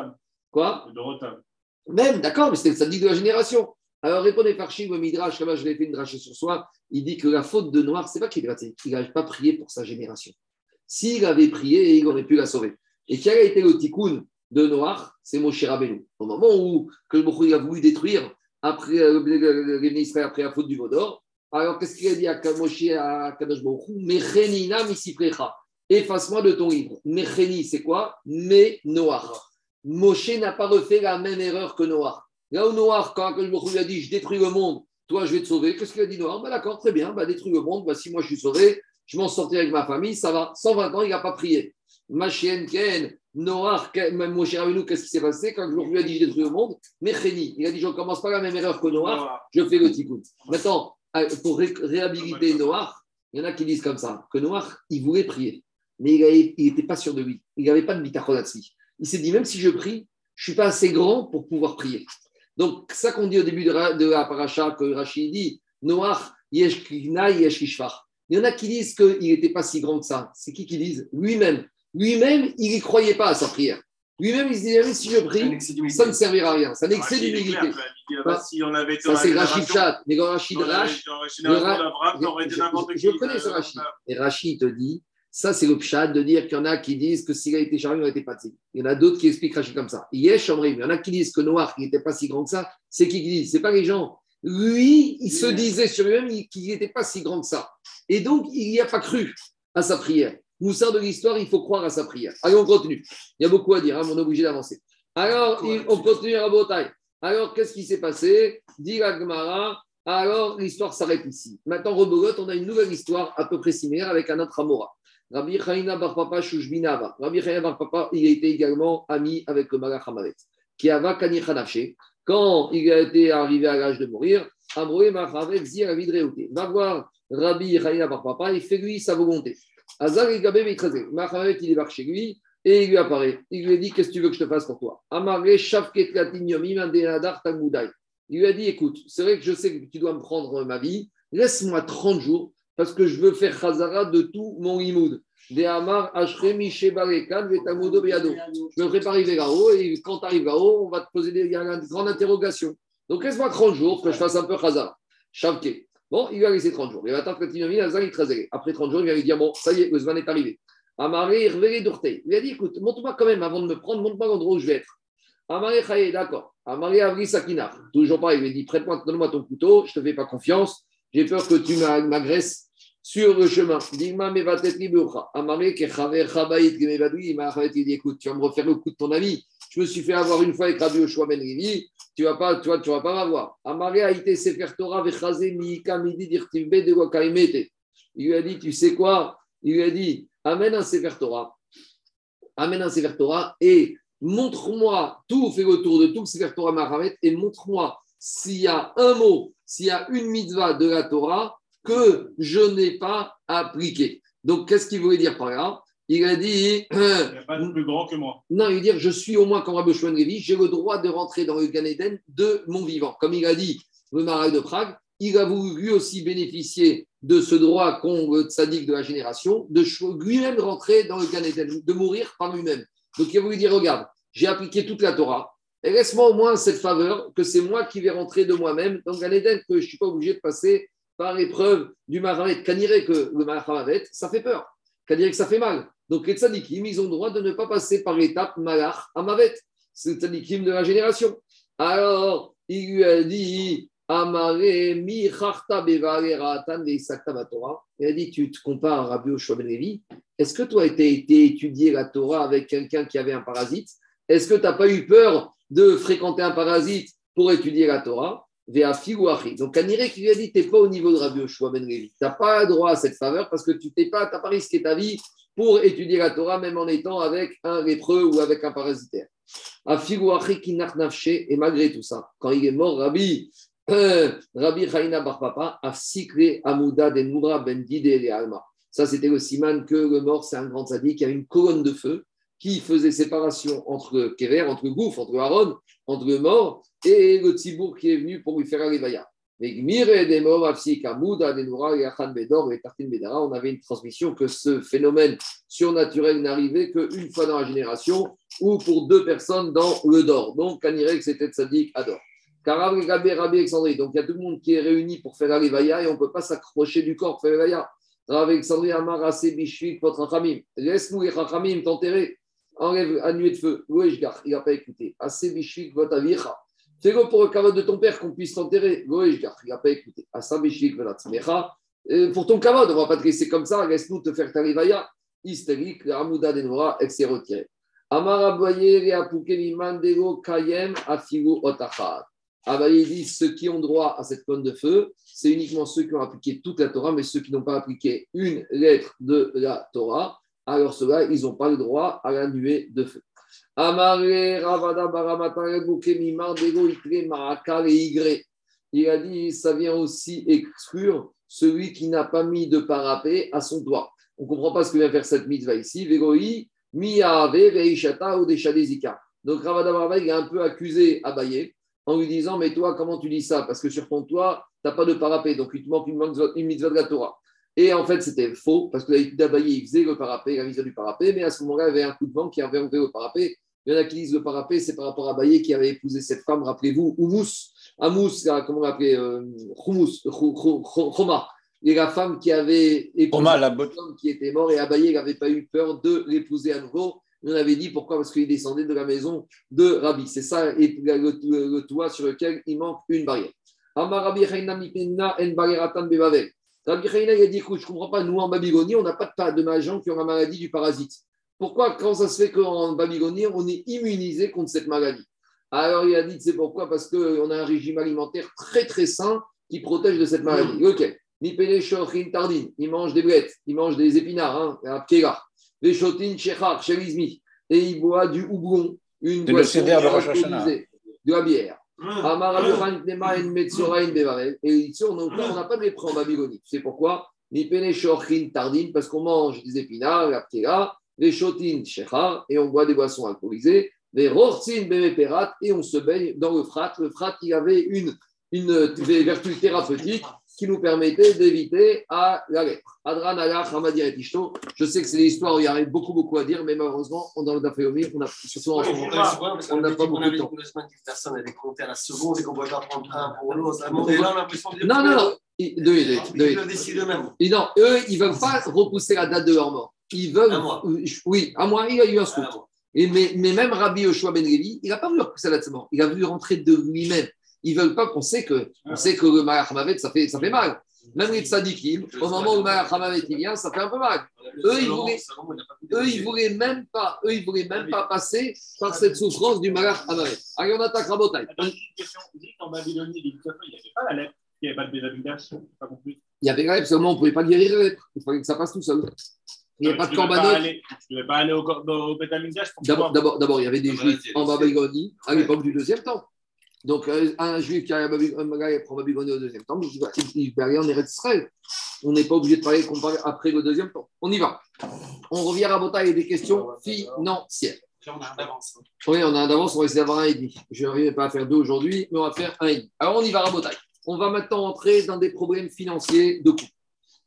Quoi? Même, d'accord, mais c'était le sadique de la génération. Alors répondez Farchim au Midrash, comme je l'ai fait une drache sur soi, il dit que la faute de Noir, c'est pas qu'il n'avait pas prié pour sa génération. S'il avait prié, il aurait pu la sauver. Et quel a été le tikkun de Noir? C'est Moshe Rabbeinu. Au moment où que le a voulu détruire après euh, Israël après la faute du Vaudor, alors qu'est-ce qu'il a dit à Moshe à Kadosh Mechenina. Efface-moi de ton livre. Mecheni, c'est quoi? Mais Noir. Moshe n'a pas refait la même erreur que Noir. Là où Noir, quand Akash lui a dit Je détruis le monde, toi je vais te sauver, qu'est-ce qu'il a dit Noir bah, D'accord, très bien, bah, détruis le monde, bah, si moi je suis sauvé, je m'en sortirai avec ma famille, ça va. 120 ans, il n'a pas prié. Ma chienne Ken, Noir, mon cher nous, qu'est-ce qui s'est passé quand je lui ai dit je détruis le monde Mais Réni, il a dit Je ne commence pas la même erreur que Noir, je fais le tikkun. Maintenant, euh, pour réhabiliter Noir, il y en a qui disent comme ça que Noir, il voulait prier, mais il n'était pas sûr de lui. Il n'avait pas de bitachon Il s'est dit Même si je prie, je ne suis pas assez grand pour pouvoir prier. Donc, ça qu'on dit au début de la, paracha, que Rachid dit, Noach, yesh kina, yesh Il y en a qui disent qu'il n'était pas si grand que ça. C'est qui qui disent? Lui-même. Lui-même, il n'y croyait pas à sa prière. Lui-même, il se disait, si je prie, ça ne servira à rien. Ça n'excès d'humilité. Ça, c'est Rachid Chat. Mais quand Rachid Rach, je connais ce Rachid. Et Rachid te dit, ça, c'est le pshat de dire qu'il y en a qui disent que s'il a été chargé, il n'aurait été pas Il y en a d'autres qui expliquent Rachid comme ça. Yesh Il y en a qui disent que Noir, qui n'était pas si grand que ça, c'est qui qui dit C'est pas les gens. Lui, il se disait sur lui-même qu'il n'était pas si grand que ça. Et donc, il n'y a pas cru à sa prière. Nous sort de l'histoire, il faut croire à sa prière. Allez, on continue. Il y a beaucoup à dire, hein, on est obligé d'avancer. Alors, on continue à Botaï. Alors, qu'est-ce qui s'est passé? Dit Gemara. Alors, l'histoire s'arrête ici. Maintenant, Rebolote, on a une nouvelle histoire à peu près similaire avec un autre Amora. Rabbi Chaina Bar Papa Shushbinava. Rabbi Chaina Bar Papa, il a été également ami avec le Malach. Qui a Kanichanaché. Quand il a été arrivé à l'âge de mourir, Amroé Machavet Zir. Va voir Rabbi Chaina Bar Papa et fait lui sa volonté. Azar et Gabé Machavet, il débarque chez lui et il lui apparaît. Il lui dit Qu'est-ce que tu veux que je te fasse pour toi? Amaré Shavket. Il lui a dit Écoute, c'est vrai que je sais que tu dois me prendre ma vie. Laisse-moi 30 jours parce que je veux faire Khazara de tout mon imoud. Je me prépare arriver là-haut et quand tu arrives là-haut, on va te poser des, une grande interrogation. Donc laisse-moi 30 jours que je fasse un peu Khazara. Shavke. Bon, il lui a laissé 30 jours. Il va attendre il Après 30 jours, il va lui dire Bon, ça y est, le Zman est arrivé. Amaré, il lui a dit Écoute, montre-moi quand même avant de me prendre, montre-moi l'endroit où je vais être. Amaré, d'accord. Amaré, Avri Sakina. Toujours pas, il lui dit Prête-moi, donne-moi ton couteau, je ne te fais pas confiance. J'ai peur que tu m'agresses sur le chemin. Digma. Il dit écoute, tu vas me refaire le coup de ton ami. Je me suis fait avoir une fois avec Rabbi Yoshua Ben Rivi. Tu vas pas, tu vas, tu vas pas m'avoir. Amare a été sefer Torah vechaze miika midi dirtivbe de wakaimete. Il lui a dit, tu sais quoi? Il lui a dit, amène un sefer Torah. Amène un sefer Torah et montre-moi tout, fais le tour de tout le sefer Torah et montre-moi s'il y a un mot, s'il y a une mitzvah de la Torah que je n'ai pas appliqué. Donc, qu'est-ce qu'il voulait dire par là? Il a dit. Il n'y a pas de plus grand que moi. Non, il veut dire je suis au moins comme Rabbi Shimon j'ai le droit de rentrer dans le Gan Eden de mon vivant. Comme il a dit le marais de Prague, il a voulu lui aussi bénéficier de ce droit qu'ont le tzaddik de la génération, de lui-même rentrer dans le Gan Eden, de mourir par lui-même. Donc, il a voulu dire regarde, j'ai appliqué toute la Torah. Et laisse-moi au moins cette faveur que c'est moi qui vais rentrer de moi-même dans le Gan Eden, que je ne suis pas obligé de passer par l'épreuve du Mahamet, Kaniré que le Mahamet, ça fait peur. Que ça fait mal. Donc les tzadikim, ils ont le droit de ne pas passer par l'étape Malach Amavet. C'est le tzadikim de la génération. Alors, il lui a dit Amare mi Il a dit Tu te compares à Rabbi Oshua Ben Est-ce que toi, tu as été étudier la Torah avec quelqu'un qui avait un parasite? Est-ce que tu n'as pas eu peur de fréquenter un parasite pour étudier la Torah, donc, Kanire qui lui a dit Tu n'es pas au niveau de Rabbi Yoshua Ben Levi. Tu n'as pas droit à cette faveur parce que tu n'as pas, pas risqué ta vie pour étudier la Torah, même en étant avec un lépreux ou avec un parasitaire. Et malgré tout ça, quand il est mort, Rabbi, Rabbi Chaina Bar Papa a cyclé Amouda den Moura Ben Dide et Alma. Ça, c'était le siman que le mort, c'est un grand sadique qui avait une colonne de feu qui faisait séparation entre Kéver, entre Gouf, entre Aaron, entre le mort et le Tzibour qui est venu pour lui faire Alivaya. On avait une transmission que ce phénomène surnaturel n'arrivait qu'une fois dans la génération ou pour deux personnes dans le Dor. Donc, que c'était Tzadik Ador. Car Rabbi Alexandrie, donc il y a tout le monde qui est réuni pour faire Alivaya et on ne peut pas s'accrocher du corps pour faire Alivaya. Rabbi Alexandrie, Amar, Bishvik. Laisse-nous les Rachamim t'enterrer. Enlève un nuée de feu. Il n'a pas écouté. Assez, Bishvik, votre Avicha. Fais-le pour le caveau de ton père qu'on puisse t'enterrer. Il n'a pas écouté. Pour ton caveau, on ne va pas te laisser comme ça. Laisse-nous te faire ta rivaya. Hystérique, la Hamouda Denora, elle s'est retirée. Abaye dit ceux qui ont droit à cette colonne de feu, c'est uniquement ceux qui ont appliqué toute la Torah, mais ceux qui n'ont pas appliqué une lettre de la Torah, alors ceux-là, ils n'ont pas le droit à la nuée de feu. Il a dit, ça vient aussi exclure celui qui n'a pas mis de parapet à son doigt. On ne comprend pas ce que vient faire cette mitzvah ici. Donc Ravada Barama, il a un peu accusé Abaye en lui disant, mais toi, comment tu dis ça? Parce que sur ton toit, tu n'as pas de parapet, donc il te manque une mitzvah de la Torah. Et en fait, c'était faux, parce que d'Abaye, il faisait le parapet, la mitzvah du parapet, mais à ce moment-là, il y avait un coup de vent qui avait enlevé le parapet. Il y en a qui disent le parapet, c'est par rapport à Baye qui avait épousé cette femme, rappelez-vous, Oumous, Amous, comment on l'appelait, euh, Choma. Et la femme qui avait épousé l'homme qui était mort, et Abaye n'avait pas eu peur de l'épouser à nouveau. On avait dit pourquoi? Parce qu'il descendait de la maison de Rabbi. C'est ça et le, toit sur lequel il manque une barrière. Amar Rabbi en Rabbi il a dit écoute, je ne comprends pas, nous en Babylonie, on n'a pas de, de qui ont la maladie du parasite. Pourquoi, quand ça se fait qu'en Babylonie, on est immunisé contre cette maladie? Alors il a dit, c'est pourquoi? Parce qu'on a un régime alimentaire très très sain qui protège de cette maladie. Ok. Tardin, il mange des blettes, il mange des épinards, hein, un pkela. Veshotin Shechar, Chelizmi, et il boit du houblon, une boisson de, de la bière. Et ici, on n'a pas de lépreux en Babylonie. Sais pourquoi? Ni Tardin, parce qu'on mange des épinards, la pkela, les shechar, et on boit des boissons alcoolisées, les rortsin bemeperat, et on se baigne dans le frat. Le frat, il avait une, une vertu thérapeutique qui nous permettait d'éviter à la lèpre. Adran Hamadir et Tishto. Je sais que c'est des histoires où il y a beaucoup, beaucoup à dire, mais malheureusement, on dans le Daféomir, on a surtout en on n'a pas beaucoup de temps. Personne avait compté à la seconde et qu'on ne pouvait pas prendre un pour l'autre. Non, non, non. Deux. Ils décident eux-mêmes. Non, eux, ils ne veulent pas repousser la date de leur mort. Ils veulent. Oui, à moi, il y a eu un scoop. mais, mais, même Rabbi Yoshua Ben Levi, il n'a pas voulu repousser la date de mort. Il a voulu rentrer de lui-même. Ils ne veulent pas qu'on sait que, on sait que le Malach Hamavet, ça fait, ça fait mal. Même les tzadikim, au moment où le Malach Hamavet vient, ça fait un peu mal. Eux, ils voulaient, eux, ils voulaient même pas, eux, ils voulaient même pas passer par cette souffrance du Malach Hamavet. Allez, on attaque Rabotai. Une question. Vous dites qu'en Babylonie, il n'y avait pas la lettre, il n'y avait pas de Bézabigdash, pas compris. Il y avait la lettre, seulement on ne pouvait pas guérir la lettre. Il fallait que ça passe tout seul. Il n'y a pas de corbanot. Tu ne devais pas aller au, au D'abord, il y avait des juifs en Babylonie à l'époque du deuxième temps. Donc, euh, un juif qui arrive à Babylonie, prend Babylonie au deuxième temps, il peut aller en Eretz Israël. On n'est pas obligé de parler après le deuxième temps. On y va. On revient à Bota et des questions financières. On a un d'avance. Oui, on a un d'avance, on va essayer d'avoir un et demi. Je n'arrive pas à faire deux aujourd'hui, mais on va faire un et demi. Alors, on y va à Bota. On va maintenant entrer dans des problèmes financiers de coût.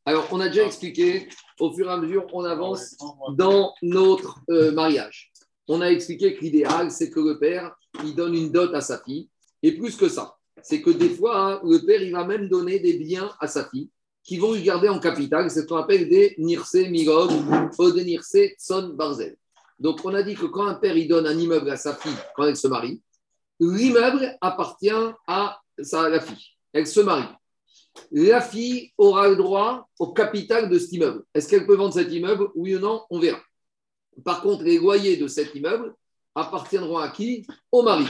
Alors, on a déjà expliqué, au fur et à mesure, on avance dans notre euh, mariage. On a expliqué que l'idéal, c'est que le père, il donne une dot à sa fille et plus que ça, c'est que des fois, hein, le père, il va même donner des biens à sa fille qui vont lui garder en capital. C'est ce qu'on appelle des nirse mirod ou des nirse son barzel. Donc, on a dit que quand un père, il donne un immeuble à sa fille quand elle se marie, l'immeuble appartient à sa, la fille. Elle se marie. La fille aura le droit au capital de cet immeuble. Est-ce qu'elle peut vendre cet immeuble? Oui ou non? On verra. Par contre, les loyers de cet immeuble appartiendront à qui? Au mari.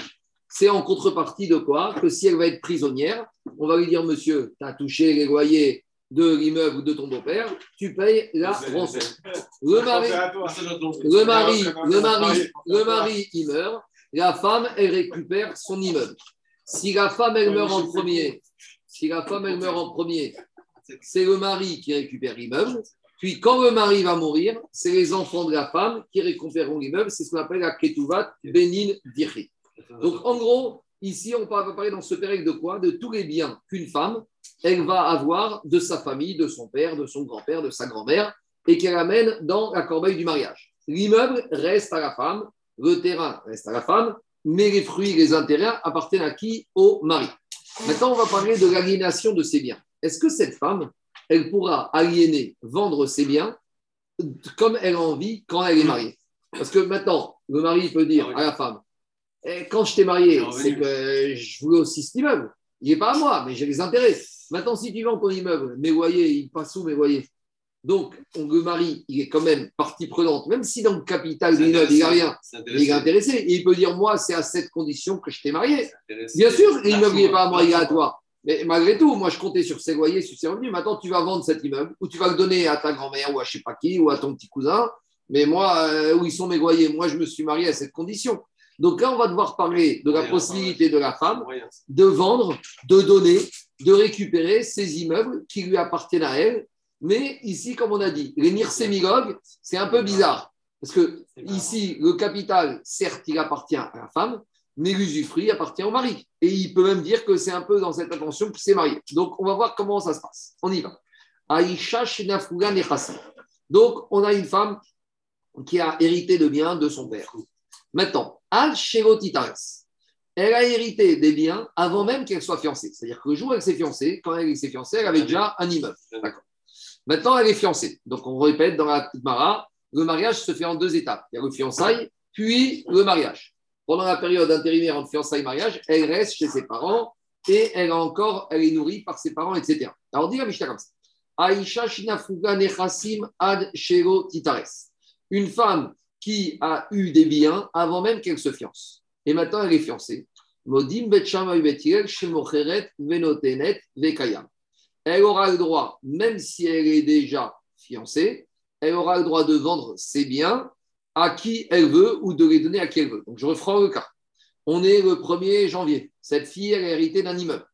C'est en contrepartie de quoi Que si elle va être prisonnière, on va lui dire Monsieur, tu as touché les loyers de l'immeuble ou de ton beau-père, tu payes la rançon. Le mari, le mari, le mari, le mari, il meurt, la femme, elle récupère son immeuble. Si la femme, elle meurt en premier, si la femme, elle meurt en premier, c'est le mari qui récupère l'immeuble. Puis, quand le mari va mourir, c'est les enfants de la femme qui récupéreront l'immeuble. C'est ce qu'on appelle la Ketuvat Benin Diri. Donc, en gros, ici, on va parler dans ce période de quoi? De tous les biens qu'une femme, elle va avoir de sa famille, de son père, de son grand-père, de sa grand-mère, et qu'elle amène dans la corbeille du mariage. L'immeuble reste à la femme, le terrain reste à la femme, mais les fruits, les intérêts appartiennent à qui? Au mari. Maintenant, on va parler de l'aliénation de ses biens. Est-ce que cette femme, elle pourra aliéner, vendre ses biens comme elle a envie quand elle est mariée? Parce que maintenant, le mari peut dire à la femme quand je t'ai marié, c'est que je voulais aussi cet immeuble. Il n'est pas à moi, mais j'ai les intérêts. Maintenant, si tu vends ton immeuble, mes loyers, il passe où mes loyers? Donc, on, le mari, il est quand même partie prenante, même si dans le capital de l'immeuble, il n'a rien, il est intéressé. Et il peut dire, moi, c'est à cette condition que je t'ai marié. Bien sûr, l'immeuble n'est pas à moi, il est à toi. Mais malgré tout, moi, je comptais sur ses loyers, sur ses revenus. Maintenant, tu vas vendre cet immeuble, ou tu vas le donner à ta grand-mère, ou à je ne sais pas qui, ou à ton petit cousin. Mais moi, euh, où ils sont mes loyers? Moi, je me suis marié à cette condition. Donc là, on va devoir parler de la possibilité de la femme de vendre, de donner, de récupérer ces immeubles qui lui appartiennent à elle. Mais ici, comme on a dit, les nirsémigogues, c'est un peu bizarre. Parce que ici, le capital, certes, il appartient à la femme, mais l'usufruit appartient au mari. Et il peut même dire que c'est un peu dans cette intention qu'il s'est marié. Donc, on va voir comment ça se passe. On y va. Aïcha Donc, on a une femme qui a hérité de biens de son père. Maintenant, Al Elle a hérité des biens avant même qu'elle soit fiancée. C'est-à-dire que le jour où elle s'est fiancée, quand elle s'est fiancée, elle avait déjà un immeuble. Maintenant, elle est fiancée. Donc, on répète dans la Mara, le mariage se fait en deux étapes. Il y a le fiançailles, puis le mariage. Pendant la période intérimaire entre fiançailles et mariage, elle reste chez ses parents et elle, a encore, elle est nourrie par ses parents, etc. Alors, dit la Mishnah comme ça. Aïcha Shinafuga Nechasim Ad Shero Titares. Une femme qui a eu des biens avant même qu'elle se fiance. Et maintenant, elle est fiancée. Elle aura le droit, même si elle est déjà fiancée, elle aura le droit de vendre ses biens à qui elle veut ou de les donner à qui elle veut. Donc, je reprends le cas. On est le 1er janvier. Cette fille, elle a hérité d'un immeuble.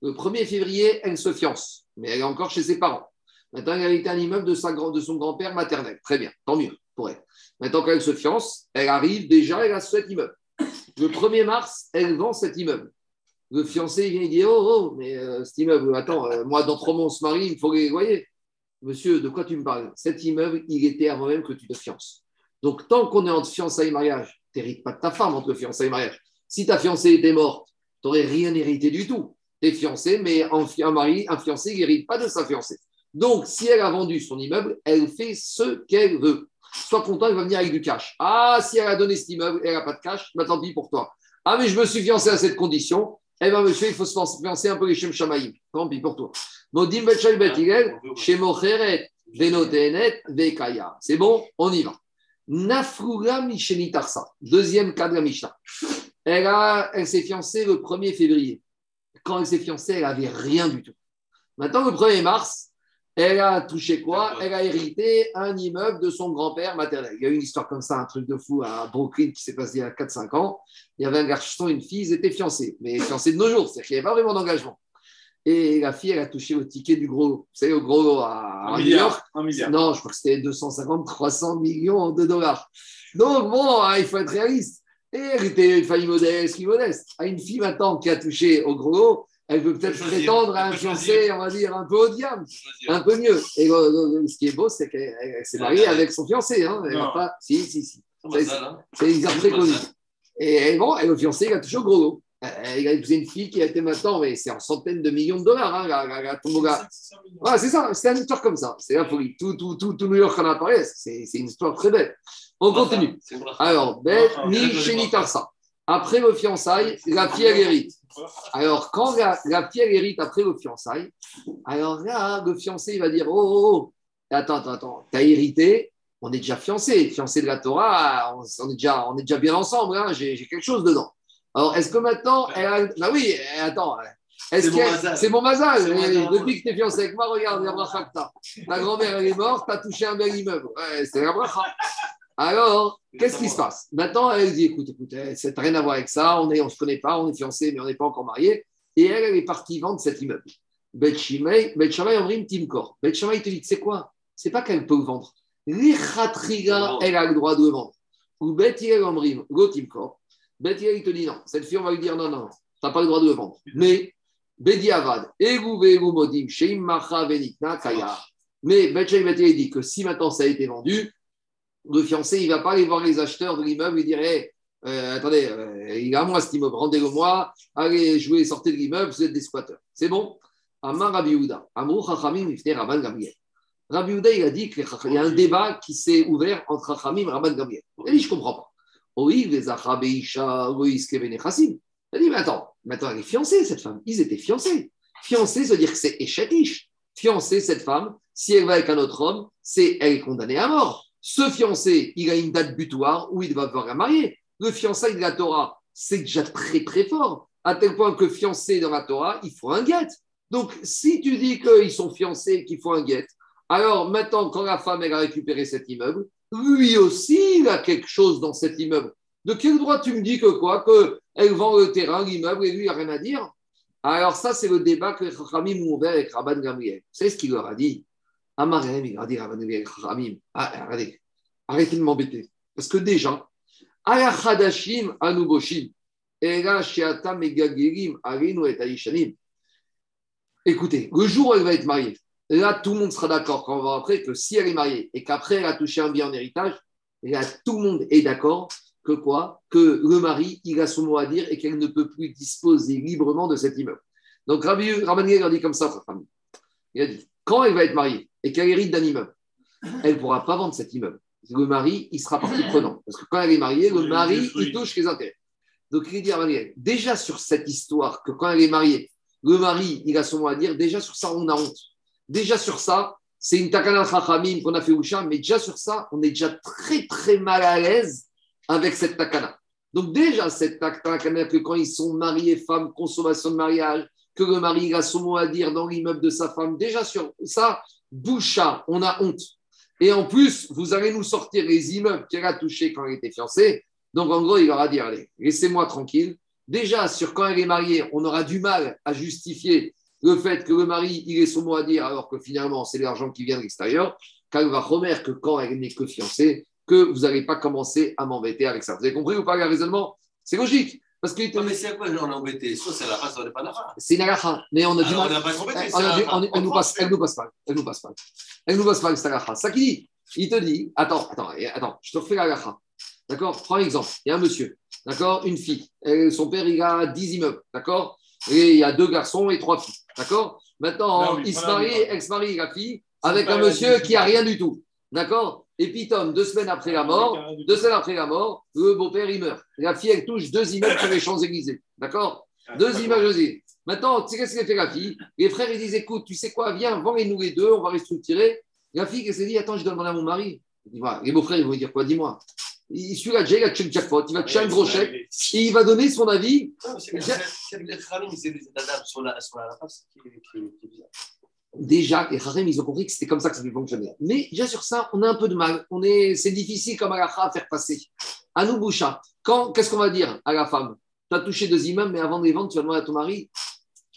Le 1er février, elle se fiance, mais elle est encore chez ses parents. Maintenant, elle a hérité un immeuble de son grand-père maternel. Très bien, tant mieux pour elle. Maintenant, quand elle se fiance, elle arrive déjà, elle a cet immeuble. Le 1er mars, elle vend cet immeuble. Le fiancé vient et dit Oh, oh mais euh, cet immeuble, attends, euh, moi, dans trois mois, on se marie, il faut les loyer. Monsieur, de quoi tu me parles? Cet immeuble, il était avant même que tu te fiances. Donc, tant qu'on est entre fiançailles et mariage, tu n'hérites pas de ta femme entre fiançailles et mariage. Si ta fiancée était morte, tu n'aurais rien hérité du tout. Tu es fiancé, mais un, mari, un fiancé, il n'hérite pas de sa fiancée. Donc, si elle a vendu son immeuble, elle fait ce qu'elle veut. Sois content, il va venir avec du cash. Ah, si elle a donné cet immeuble et elle n'a pas de cash, bah, tant pis pour toi. Ah, mais je me suis fiancé à cette condition. Eh bien, monsieur, il faut se fiancer un peu les Shem Shamaïm. Tant pis pour toi. C'est bon, on y va. Nafrula Mishenitarsa. Deuxième la Mishnah. Elle, elle s'est fiancée le 1er février. Quand elle s'est fiancée, elle n'avait rien du tout. Maintenant, le 1er mars, elle a touché quoi? Elle a hérité un immeuble de son grand-père maternel. Il y a eu une histoire comme ça, un truc de fou à Brooklyn qui s'est passé il y a 4-5 ans. Il y avait un garçon et une fille, ils étaient fiancés, mais fiancés de nos jours, c'est-à-dire qu'il n'y avait pas vraiment d'engagement. Et la fille, elle a touché au ticket du gros, vous savez, au gros à, New York. Un milliard. Non, je crois que c'était 250, 300 millions de dollars. Donc, bon, hein, il faut être réaliste. Et elle était une famille modeste, qui modeste. À une fille maintenant qui a touché au gros, elle peut peut-être prétendre à un fiancé, on va dire, un peu haut de gamme, un peu mieux. Et ce qui est beau, c'est qu'elle s'est mariée avec son fiancé. Hein. Elle pas... Si, si, si. C'est une très connu. Et bon, et le fiancé, il a toujours gros lot. Il a épousé une fille qui a été maintenant, mais c'est en centaines de millions de dollars, hein, la, la, la, c'est ça, c'est une histoire comme ça. C'est la folie. Tout, tout, tout, tout New York en apparaît, c'est une histoire très belle. On continue. Alors, Ben, ni chez Tarsa. Après le fiançailles, la fille, elle hérite. Alors, quand la, la fille, elle hérite après le fiançailles, alors là, le fiancé, il va dire Oh, oh, oh attends, attends, attends, t'as hérité, on est déjà fiancé, fiancé de la Torah, on, est, déjà, on est déjà bien ensemble, hein, j'ai quelque chose dedans. Alors, est-ce que maintenant, elle a... Bah oui, attends. Est-ce C'est. C'est mon mazal. Depuis que tu es fiancé avec moi, regarde, la bracha que t'as. Ta grand-mère, elle est morte, tu as touché un bel immeuble. Ouais, c'est la bracha. Alors, qu'est-ce qui se passe? Maintenant, elle dit écoute, écoute, eh, ça n'a rien à voir avec ça, on ne on se connaît pas, on est fiancé, mais on n'est pas encore mariés. Et elle, elle est partie vendre cet immeuble. Bet Shimei, Bet Omrim, Timkor. Bet te dit sais quoi? C'est pas qu'elle peut vendre. L'Ichatriga, elle a le droit de vendre. Ou Bet Omrim, Go Timkor. Bet il te dit non. Cette fille, on va lui dire non, non, tu n'as pas le droit de le vendre. Mais, Bediavad, Egu Modim, Sheim Macha Venikna Kaya. Mais Bet Hillel dit que si maintenant ça a été vendu, le fiancé, il ne va pas aller voir les acheteurs de l'immeuble et dire Hey, euh, attendez, euh, il à moi cet immeuble, rendez-le moi, allez jouer, sortez de l'immeuble, vous êtes des squatteurs. C'est bon? Amar Rabbi Amrou Chachamim Rabban Gamriel. Rabbi Yehuda, il a dit qu'il y a un débat qui s'est ouvert entre Chachamim et Rabban Gamriel. Il a dit Je ne comprends pas. Oui, les Achabeisha, Loïs Keven et Chassim. Il a dit Mais attends, maintenant elle est fiancée, cette femme. Ils étaient fiancés. Fiancée, ça veut dire que c'est échatiche. Fiancée, cette femme, si elle va avec un autre homme, c'est elle est condamnée à mort. Ce fiancé, il a une date butoir où il va devoir la marier. Le fiançailles de la Torah, c'est déjà très très fort, à tel point que fiancé dans la Torah, il faut un guet. Donc, si tu dis qu'ils sont fiancés et qu'il faut un guet, alors maintenant, quand la femme elle a récupéré cet immeuble, lui aussi, il a quelque chose dans cet immeuble. De quel droit tu me dis que quoi Qu'elle vend le terrain, l'immeuble, et lui, il n'a rien à dire? Alors, ça, c'est le débat que ont ouvert avec Rabban Gamriel. Savez ce qu'il leur a dit Rabban ah, regardez, arrêtez de m'embêter. Parce que déjà, et. Écoutez, le jour où elle va être mariée, là, tout le monde sera d'accord quand on va après que si elle est mariée et qu'après elle a touché un bien en héritage, là, tout le monde est d'accord que quoi? Que le mari, il a son mot à dire et qu'elle ne peut plus disposer librement de cet immeuble. Donc, Rabbi Rabbi a dit comme ça sa famille. Il a dit quand elle va être mariée et qu'elle hérite d'un immeuble, elle ne pourra pas vendre cet immeuble. Le mari, il sera partie prenant. Parce que quand elle est mariée, le mari, il touche les intérêts. Donc, il dit à Rabbi, déjà sur cette histoire, que quand elle est mariée, le mari, il a son mot à dire, déjà sur ça, on a honte. Déjà sur ça, c'est une takana chachamim qu'on a fait Usha, mais déjà sur ça, on est déjà très, très mal à l'aise avec cette takana. Donc déjà, cette takana, que quand ils sont mariés, femmes, consommation de mariage, que le mari il a son mot à dire dans l'immeuble de sa femme, déjà sur ça, boucha, on a honte. Et en plus, vous allez nous sortir les immeubles qu'elle a touchés quand elle était fiancée. Donc en gros, il leur a dit, allez, laissez-moi tranquille. Déjà, sur quand elle est mariée, on aura du mal à justifier le fait que le mari, il ait son mot à dire, alors que finalement, c'est l'argent qui vient de l'extérieur. Car va remettre que quand elle n'est que fiancée, que vous n'allez pas commencer à m'embêter avec ça. Vous avez compris ou pas le raisonnement? C'est logique. Parce que Non, mais c'est à quoi on est embêté Soit c'est la race, on n'est pas d'accord. c'est une agacha, mais on a du Alors, on mal. n'a pas du- on- elle nous passe, elle nous passe pas. Elle nous passe pas. Elle nous passe pas, cette agacha. Ça qui dit, il te dit, attends, attends, attends, je te refais la agacha. D'accord? Prends un exemple. Il y a un monsieur, d'accord? Une fille. Et son père, il a 10 immeubles, d'accord? Et il y a deux garçons et trois filles, d'accord? Maintenant, il se marie, elle se marie, la fille, avec un la monsieur qui a c'est rien du tout, d'accord? Et deux semaines après la mort, deux semaines après la mort, le beau-père, il meurt. La fille, elle touche deux immeubles sur les Champs-Élysées, d'accord deux images aussi. Maintenant, tu sais qu'est-ce qu'elle fait la fille Les frères, ils disent écoute, tu sais quoi, viens, vends-les-nous les deux, on va restructurer. La fille, elle s'est dit attends, je dois demander à mon mari. Il dit, Voilà. Les beaux-frères, ils vont dire quoi Dis-moi. Il suit la il a tué le jackpot, il va tuer un gros chèque et il va donner son avis. C'est les les sur la est- qui est bizarre. Déjà, les Harem, ils ont compris que c'était comme ça que ça devait fonctionner. Mais déjà sur ça, on a un peu de mal. On est, c'est difficile comme Alaha à faire passer. À nous, Boucha, quand, qu'est-ce qu'on va dire à la femme? Tu as touché deux immeubles, mais avant de les vendre, tu vas demander à ton mari.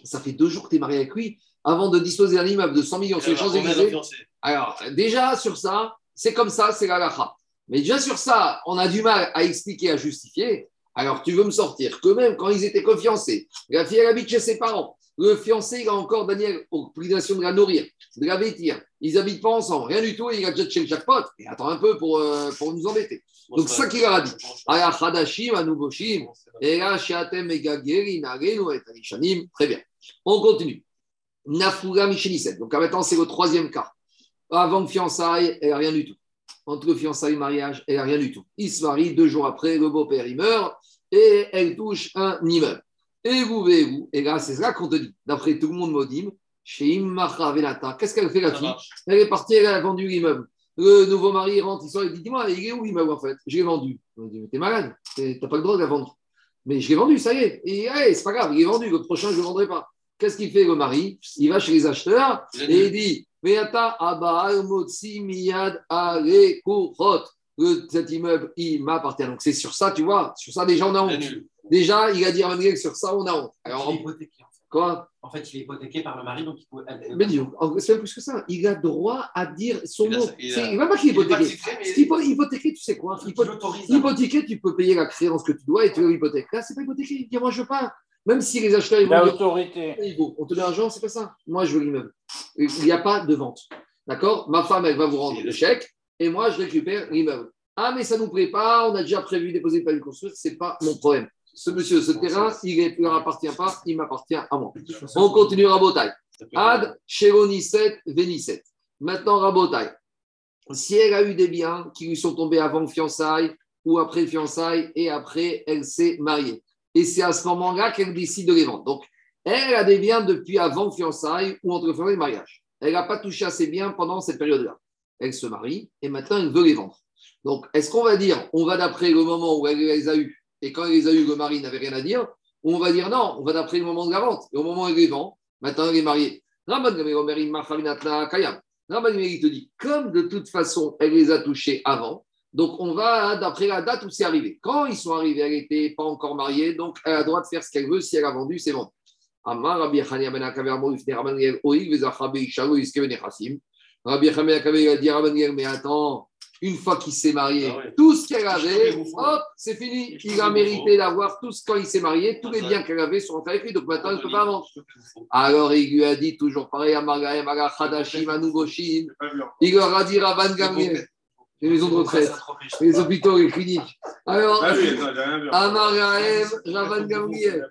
Ça fait deux jours que tu es marié avec lui. Avant de disposer d'un immeuble de 100 millions sur les on est Champs-Élysées. Alors, déjà sur ça, c'est comme ça, c'est la lacha. Mais déjà sur ça, on a du mal à expliquer, à justifier. Alors, tu veux me sortir que même quand ils étaient confiancés, la fille elle habite chez ses parents, le fiancé, il a encore Daniel obligation de la nourrir, de la vêtir. Ils habitent pas ensemble, rien du tout, et il a déjà chez le jackpot. Et attends un peu pour, euh, pour nous embêter. Donc, ça qu'il leur a dit. Très bien. On continue. Nafuga Micheliset. Donc, maintenant, c'est le troisième cas. Avant le fiançailles, elle n'a rien du tout. Entre le fiançailles et le mariage, elle n'a rien du tout. Il se marie, deux jours après, le beau-père, il meurt, et elle touche un immeuble. Et vous, et vous, et là, c'est ça qu'on te dit. D'après tout le monde, Modim, chez Immacha Venata, qu'est-ce qu'elle fait la fille. Elle est partie, elle a vendu l'immeuble. Le nouveau mari rentre, il sort, il dit Dis-moi, il est où l'immeuble en fait? Je l'ai vendu. On dit Mais t'es malade, t'as pas le droit de la vendre. Mais je l'ai vendu, ça y est. Et hey, c'est pas grave, il est vendu, le prochain, je ne le vendrai pas. Qu'est-ce qu'il fait le mari? Il va chez les acheteurs et il dit Veata Abba Motsi Miyad le, cet immeuble, il m'appartient. Donc c'est sur ça, tu vois, sur ça déjà on a honte. Déjà, il a dit à Manuel sur ça on a honte. Alors, il est hypothéqué, en fait. Quoi? En fait, il est hypothéqué par le mari, donc il peut. Mais dis, c'est même plus que ça. Il a droit à dire son mot. il C'est- Il va pas qu'il est il est pas hypothéqué. Hypothéqué, tu sais quoi? Hypothéqué, tu peux payer la créance que tu dois et tu veux l'hypothèque. Là, c'est pas hypothéqué. Il dit moi je veux pas. Même si les acheteurs ils vont dire L'autorité. vaut. On te met l'argent, c'est pas ça. Moi, je veux l'immeuble. Il n'y a pas de vente. D'accord? Ma femme, elle va vous rendre le chèque et moi, je récupère l'immeuble. Ah, mais ça ne nous plaît pas, on a déjà prévu déposer le permis de construire, ce n'est pas mon problème. Ce monsieur, ce terrain, il ne leur appartient pas, il m'appartient à moi. On continue Rabotai. Ad, Cheronisset, Vénisset. Maintenant, Rabotai. Si elle a eu des biens qui lui sont tombés avant le fiançailles ou après le fiançailles et après elle s'est mariée. Et c'est à ce moment-là qu'elle décide de les vendre. Donc, elle a des biens depuis avant le fiançailles ou entre le fiançailles et le mariage. Elle n'a pas touché à ses biens pendant cette période-là. Elle se marie et maintenant elle veut les vendre. Donc, est-ce qu'on va dire, on va d'après le moment où elle les a eus et quand les a eus, le mari n'avait rien à dire on va dire non, on va d'après le moment de la vente et au moment où elle les vend, maintenant elle est mariée. Rabban il te dit, comme de toute façon elle les a touchés avant, donc on va d'après la date où c'est arrivé. Quand ils sont arrivés, elle n'était pas encore mariée, donc elle a le droit de faire ce qu'elle veut. Si elle a vendu, c'est vendu. Rabbi Chania ben ben Akaver a dit mais attends, une fois qu'il s'est marié, Ah ouais. tout ce qu'elle avait, hop, c'est fini. Il a mérité d'avoir tout ce quand il s'est marié, tous les Ah, biens qu'elle avait sont rentrés avec lui, donc maintenant elle ne peut pas vendre. Alors il lui a dit toujours pareil à Margaem, à Khadashim, à Nouvoshim. Il leur a dit Rabban Gamliel, les maisons de retraite, les hôpitaux, les cliniques. Alors, Ah à Margaem, Rabban Gamliel,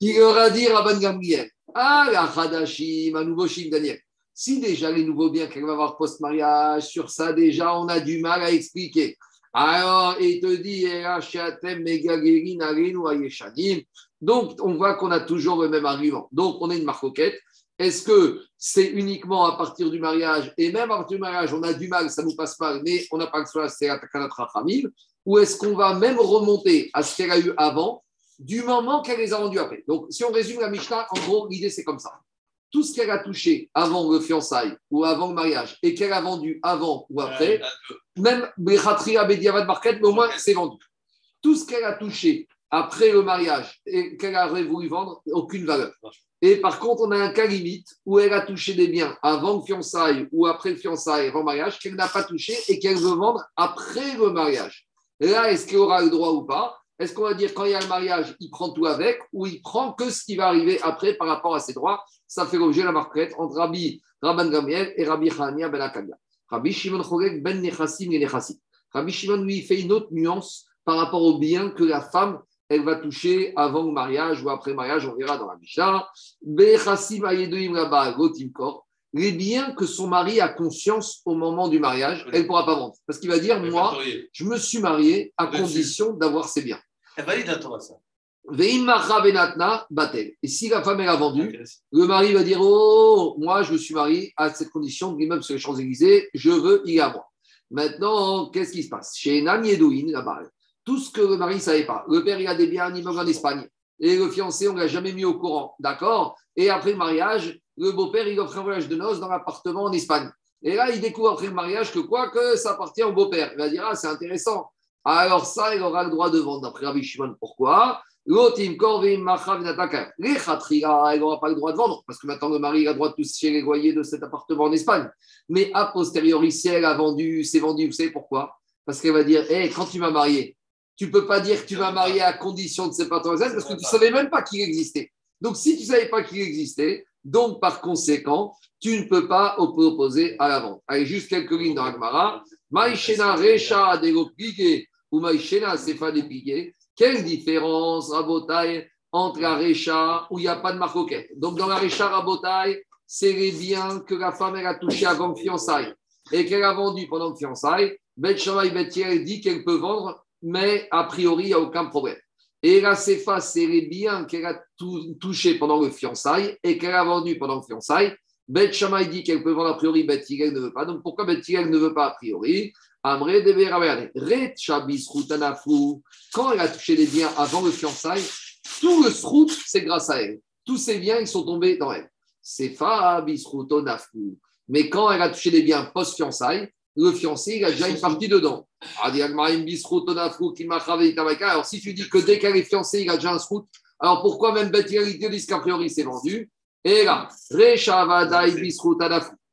il leur a dit Rabban Gamliel, ah la Khadashim, à Nouvoshim, Daniel. Si déjà les nouveaux biens qu'elle va avoir post-mariage, sur ça déjà on a du mal à expliquer. Alors, il te dit, Ayeshanim. donc on voit qu'on a toujours le même argument. Donc on a une marcoquette. Est-ce que c'est uniquement à partir du mariage, et même à partir du mariage, on a du mal, ça nous passe mal, mais on n'a pas que cela, c'est la Rachamim, ou est-ce qu'on va même remonter à ce qu'elle a eu avant, du moment qu'elle les a vendus après? Donc, si on résume la Mishnah, en gros, l'idée c'est comme ça. Tout ce qu'elle a touché avant le fiançailles ou avant le mariage et qu'elle a vendu avant ou après, même Bechatria, Bediavad, Market, mais au moins c'est vendu. Tout ce qu'elle a touché après le mariage et qu'elle a voulu vendre, aucune valeur. Et par contre, on a un cas limite où elle a touché des biens avant le fiançailles ou après le fiançailles, avant le mariage, qu'elle n'a pas touché et qu'elle veut vendre après le mariage. Là, est-ce qu'elle aura le droit ou pas? Est-ce qu'on va dire quand il y a le mariage, il prend tout avec ou il prend que ce qui va arriver après par rapport à ses droits? Ça fait l'objet de la marquette entre Rabbi Rabban Gamiel et Rabbi Chania ben Akavia. Rabbi Shimon Chorek ben Nechassim et Nechassim. Rabbi Shimon lui fait une autre nuance par rapport aux biens que la femme elle va toucher avant le mariage ou après le mariage, on verra dans la Mishnah. Bechassim ayedoim. Les biens que son mari a conscience au moment du mariage, elle ne pourra pas vendre. Parce qu'il va dire, moi, je me suis marié à condition d'avoir ces biens. Elle valide la Torah, ça. Et si la femme elle a vendu, le mari va dire Oh, moi, je me suis marié à cette condition de l'immeuble sur les Champs-Élysées, je veux, il est à moi. Maintenant, qu'est-ce qui se passe? Chez Nani Edouin, là-bas, tout ce que le mari ne savait pas. Le père, il a des biens, un immeuble en Espagne. Et le fiancé, on ne l'a jamais mis au courant. D'accord? Et après le mariage, le beau-père, il offre un voyage de noces dans l'appartement en Espagne. Et là, il découvre après le mariage que quoi que ça appartient au beau-père. Il va dire Ah, c'est intéressant. Alors, ça, il aura le droit de vendre d'après Rabbi Shimon. Pourquoi? L'otim korvim machav nataka. Les elle n'aura pas le droit de vendre, parce que maintenant le mari a le droit de toucher les loyers de cet appartement en Espagne. Mais a posteriori, si elle a vendu, c'est vendu, vous savez pourquoi? Parce qu'elle va dire Hé, quand tu m'as marié, tu ne peux pas dire que tu m'as marié à condition de séparation parce que tu ne savais même pas qu'il existait. Donc, si tu ne savais pas qu'il existait, donc par conséquent, tu ne peux pas opposer à la vente. Allez, juste quelques lignes dans Agmara. Maïchena Recha Pigué ou Maïchena Sefa Pigué. Quelle différence, Rabotai, entre la Recha où il n'y a pas de marcoquette Donc, dans la Recha Rabotai, c'est les biens que la femme elle a touchés avant le fiançailles et qu'elle a vendu pendant le fiançailles. Bet Shammai Bet dit qu'elle peut vendre, mais a priori, il n'y a aucun problème. Et la CFA, c'est les biens qu'elle a tou- touchés pendant le fiançailles et qu'elle a vendus pendant le fiançailles. Bet Shammai dit qu'elle peut vendre a priori, Bet ne veut pas. Donc pourquoi Bet ne veut pas a priori? Amré de Routanafu. Quand elle a touché les biens avant le fiançailles, tout le srout, c'est grâce à elle. Tous ces biens, ils sont tombés dans elle. C'est Fabis Routonafu. Mais quand elle a touché les biens post-fiançailles, le fiancé, il a déjà une partie dedans. Alors, si tu dis que dès qu'elle est fiancée, il a déjà un srout, alors pourquoi même te disent qu'a priori c'est vendu? Et là,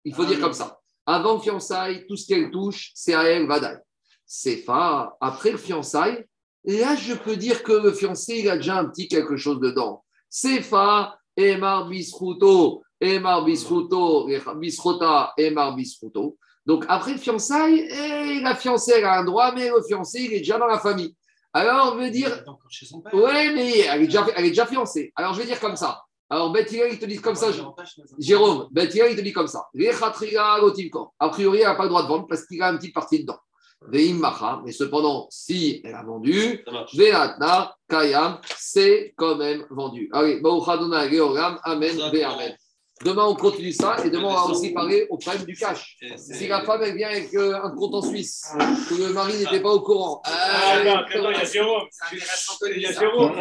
il faut dire comme ça. Avant le fiançailles, tout ce qu'elle touche, c'est à elle, Vadaï. C'est fa. Après le fiançailles, là, je peux dire que le fiancé, il a déjà un petit quelque chose dedans. C'est fa, Emar Bisruto, Emar Bisruto, Bisrota, Emar Bisruto. Donc après le fiançailles, et la fiancée, elle a un droit, mais le fiancé, il est déjà dans la famille. Alors, on veut dire. Oui, mais elle est, déjà, elle est déjà fiancée. Alors, je vais dire comme ça. Alors, Bethia, il te dit comme ça. Jérôme, Bethia, il te dit comme ça. A priori, elle n'a pas le droit de vendre parce qu'il a une petite partie dedans. Mais cependant, si elle a vendu, Veatna, Kayam, c'est quand même vendu. Allez, Amen, Amen. Demain, on continue ça et demain, on va aussi parler au problème du cash. Si la femme, elle vient avec euh, un compte en Suisse, que le mari n'était pas au courant. Ah, non, il y a Jérôme. Il y a Jérôme.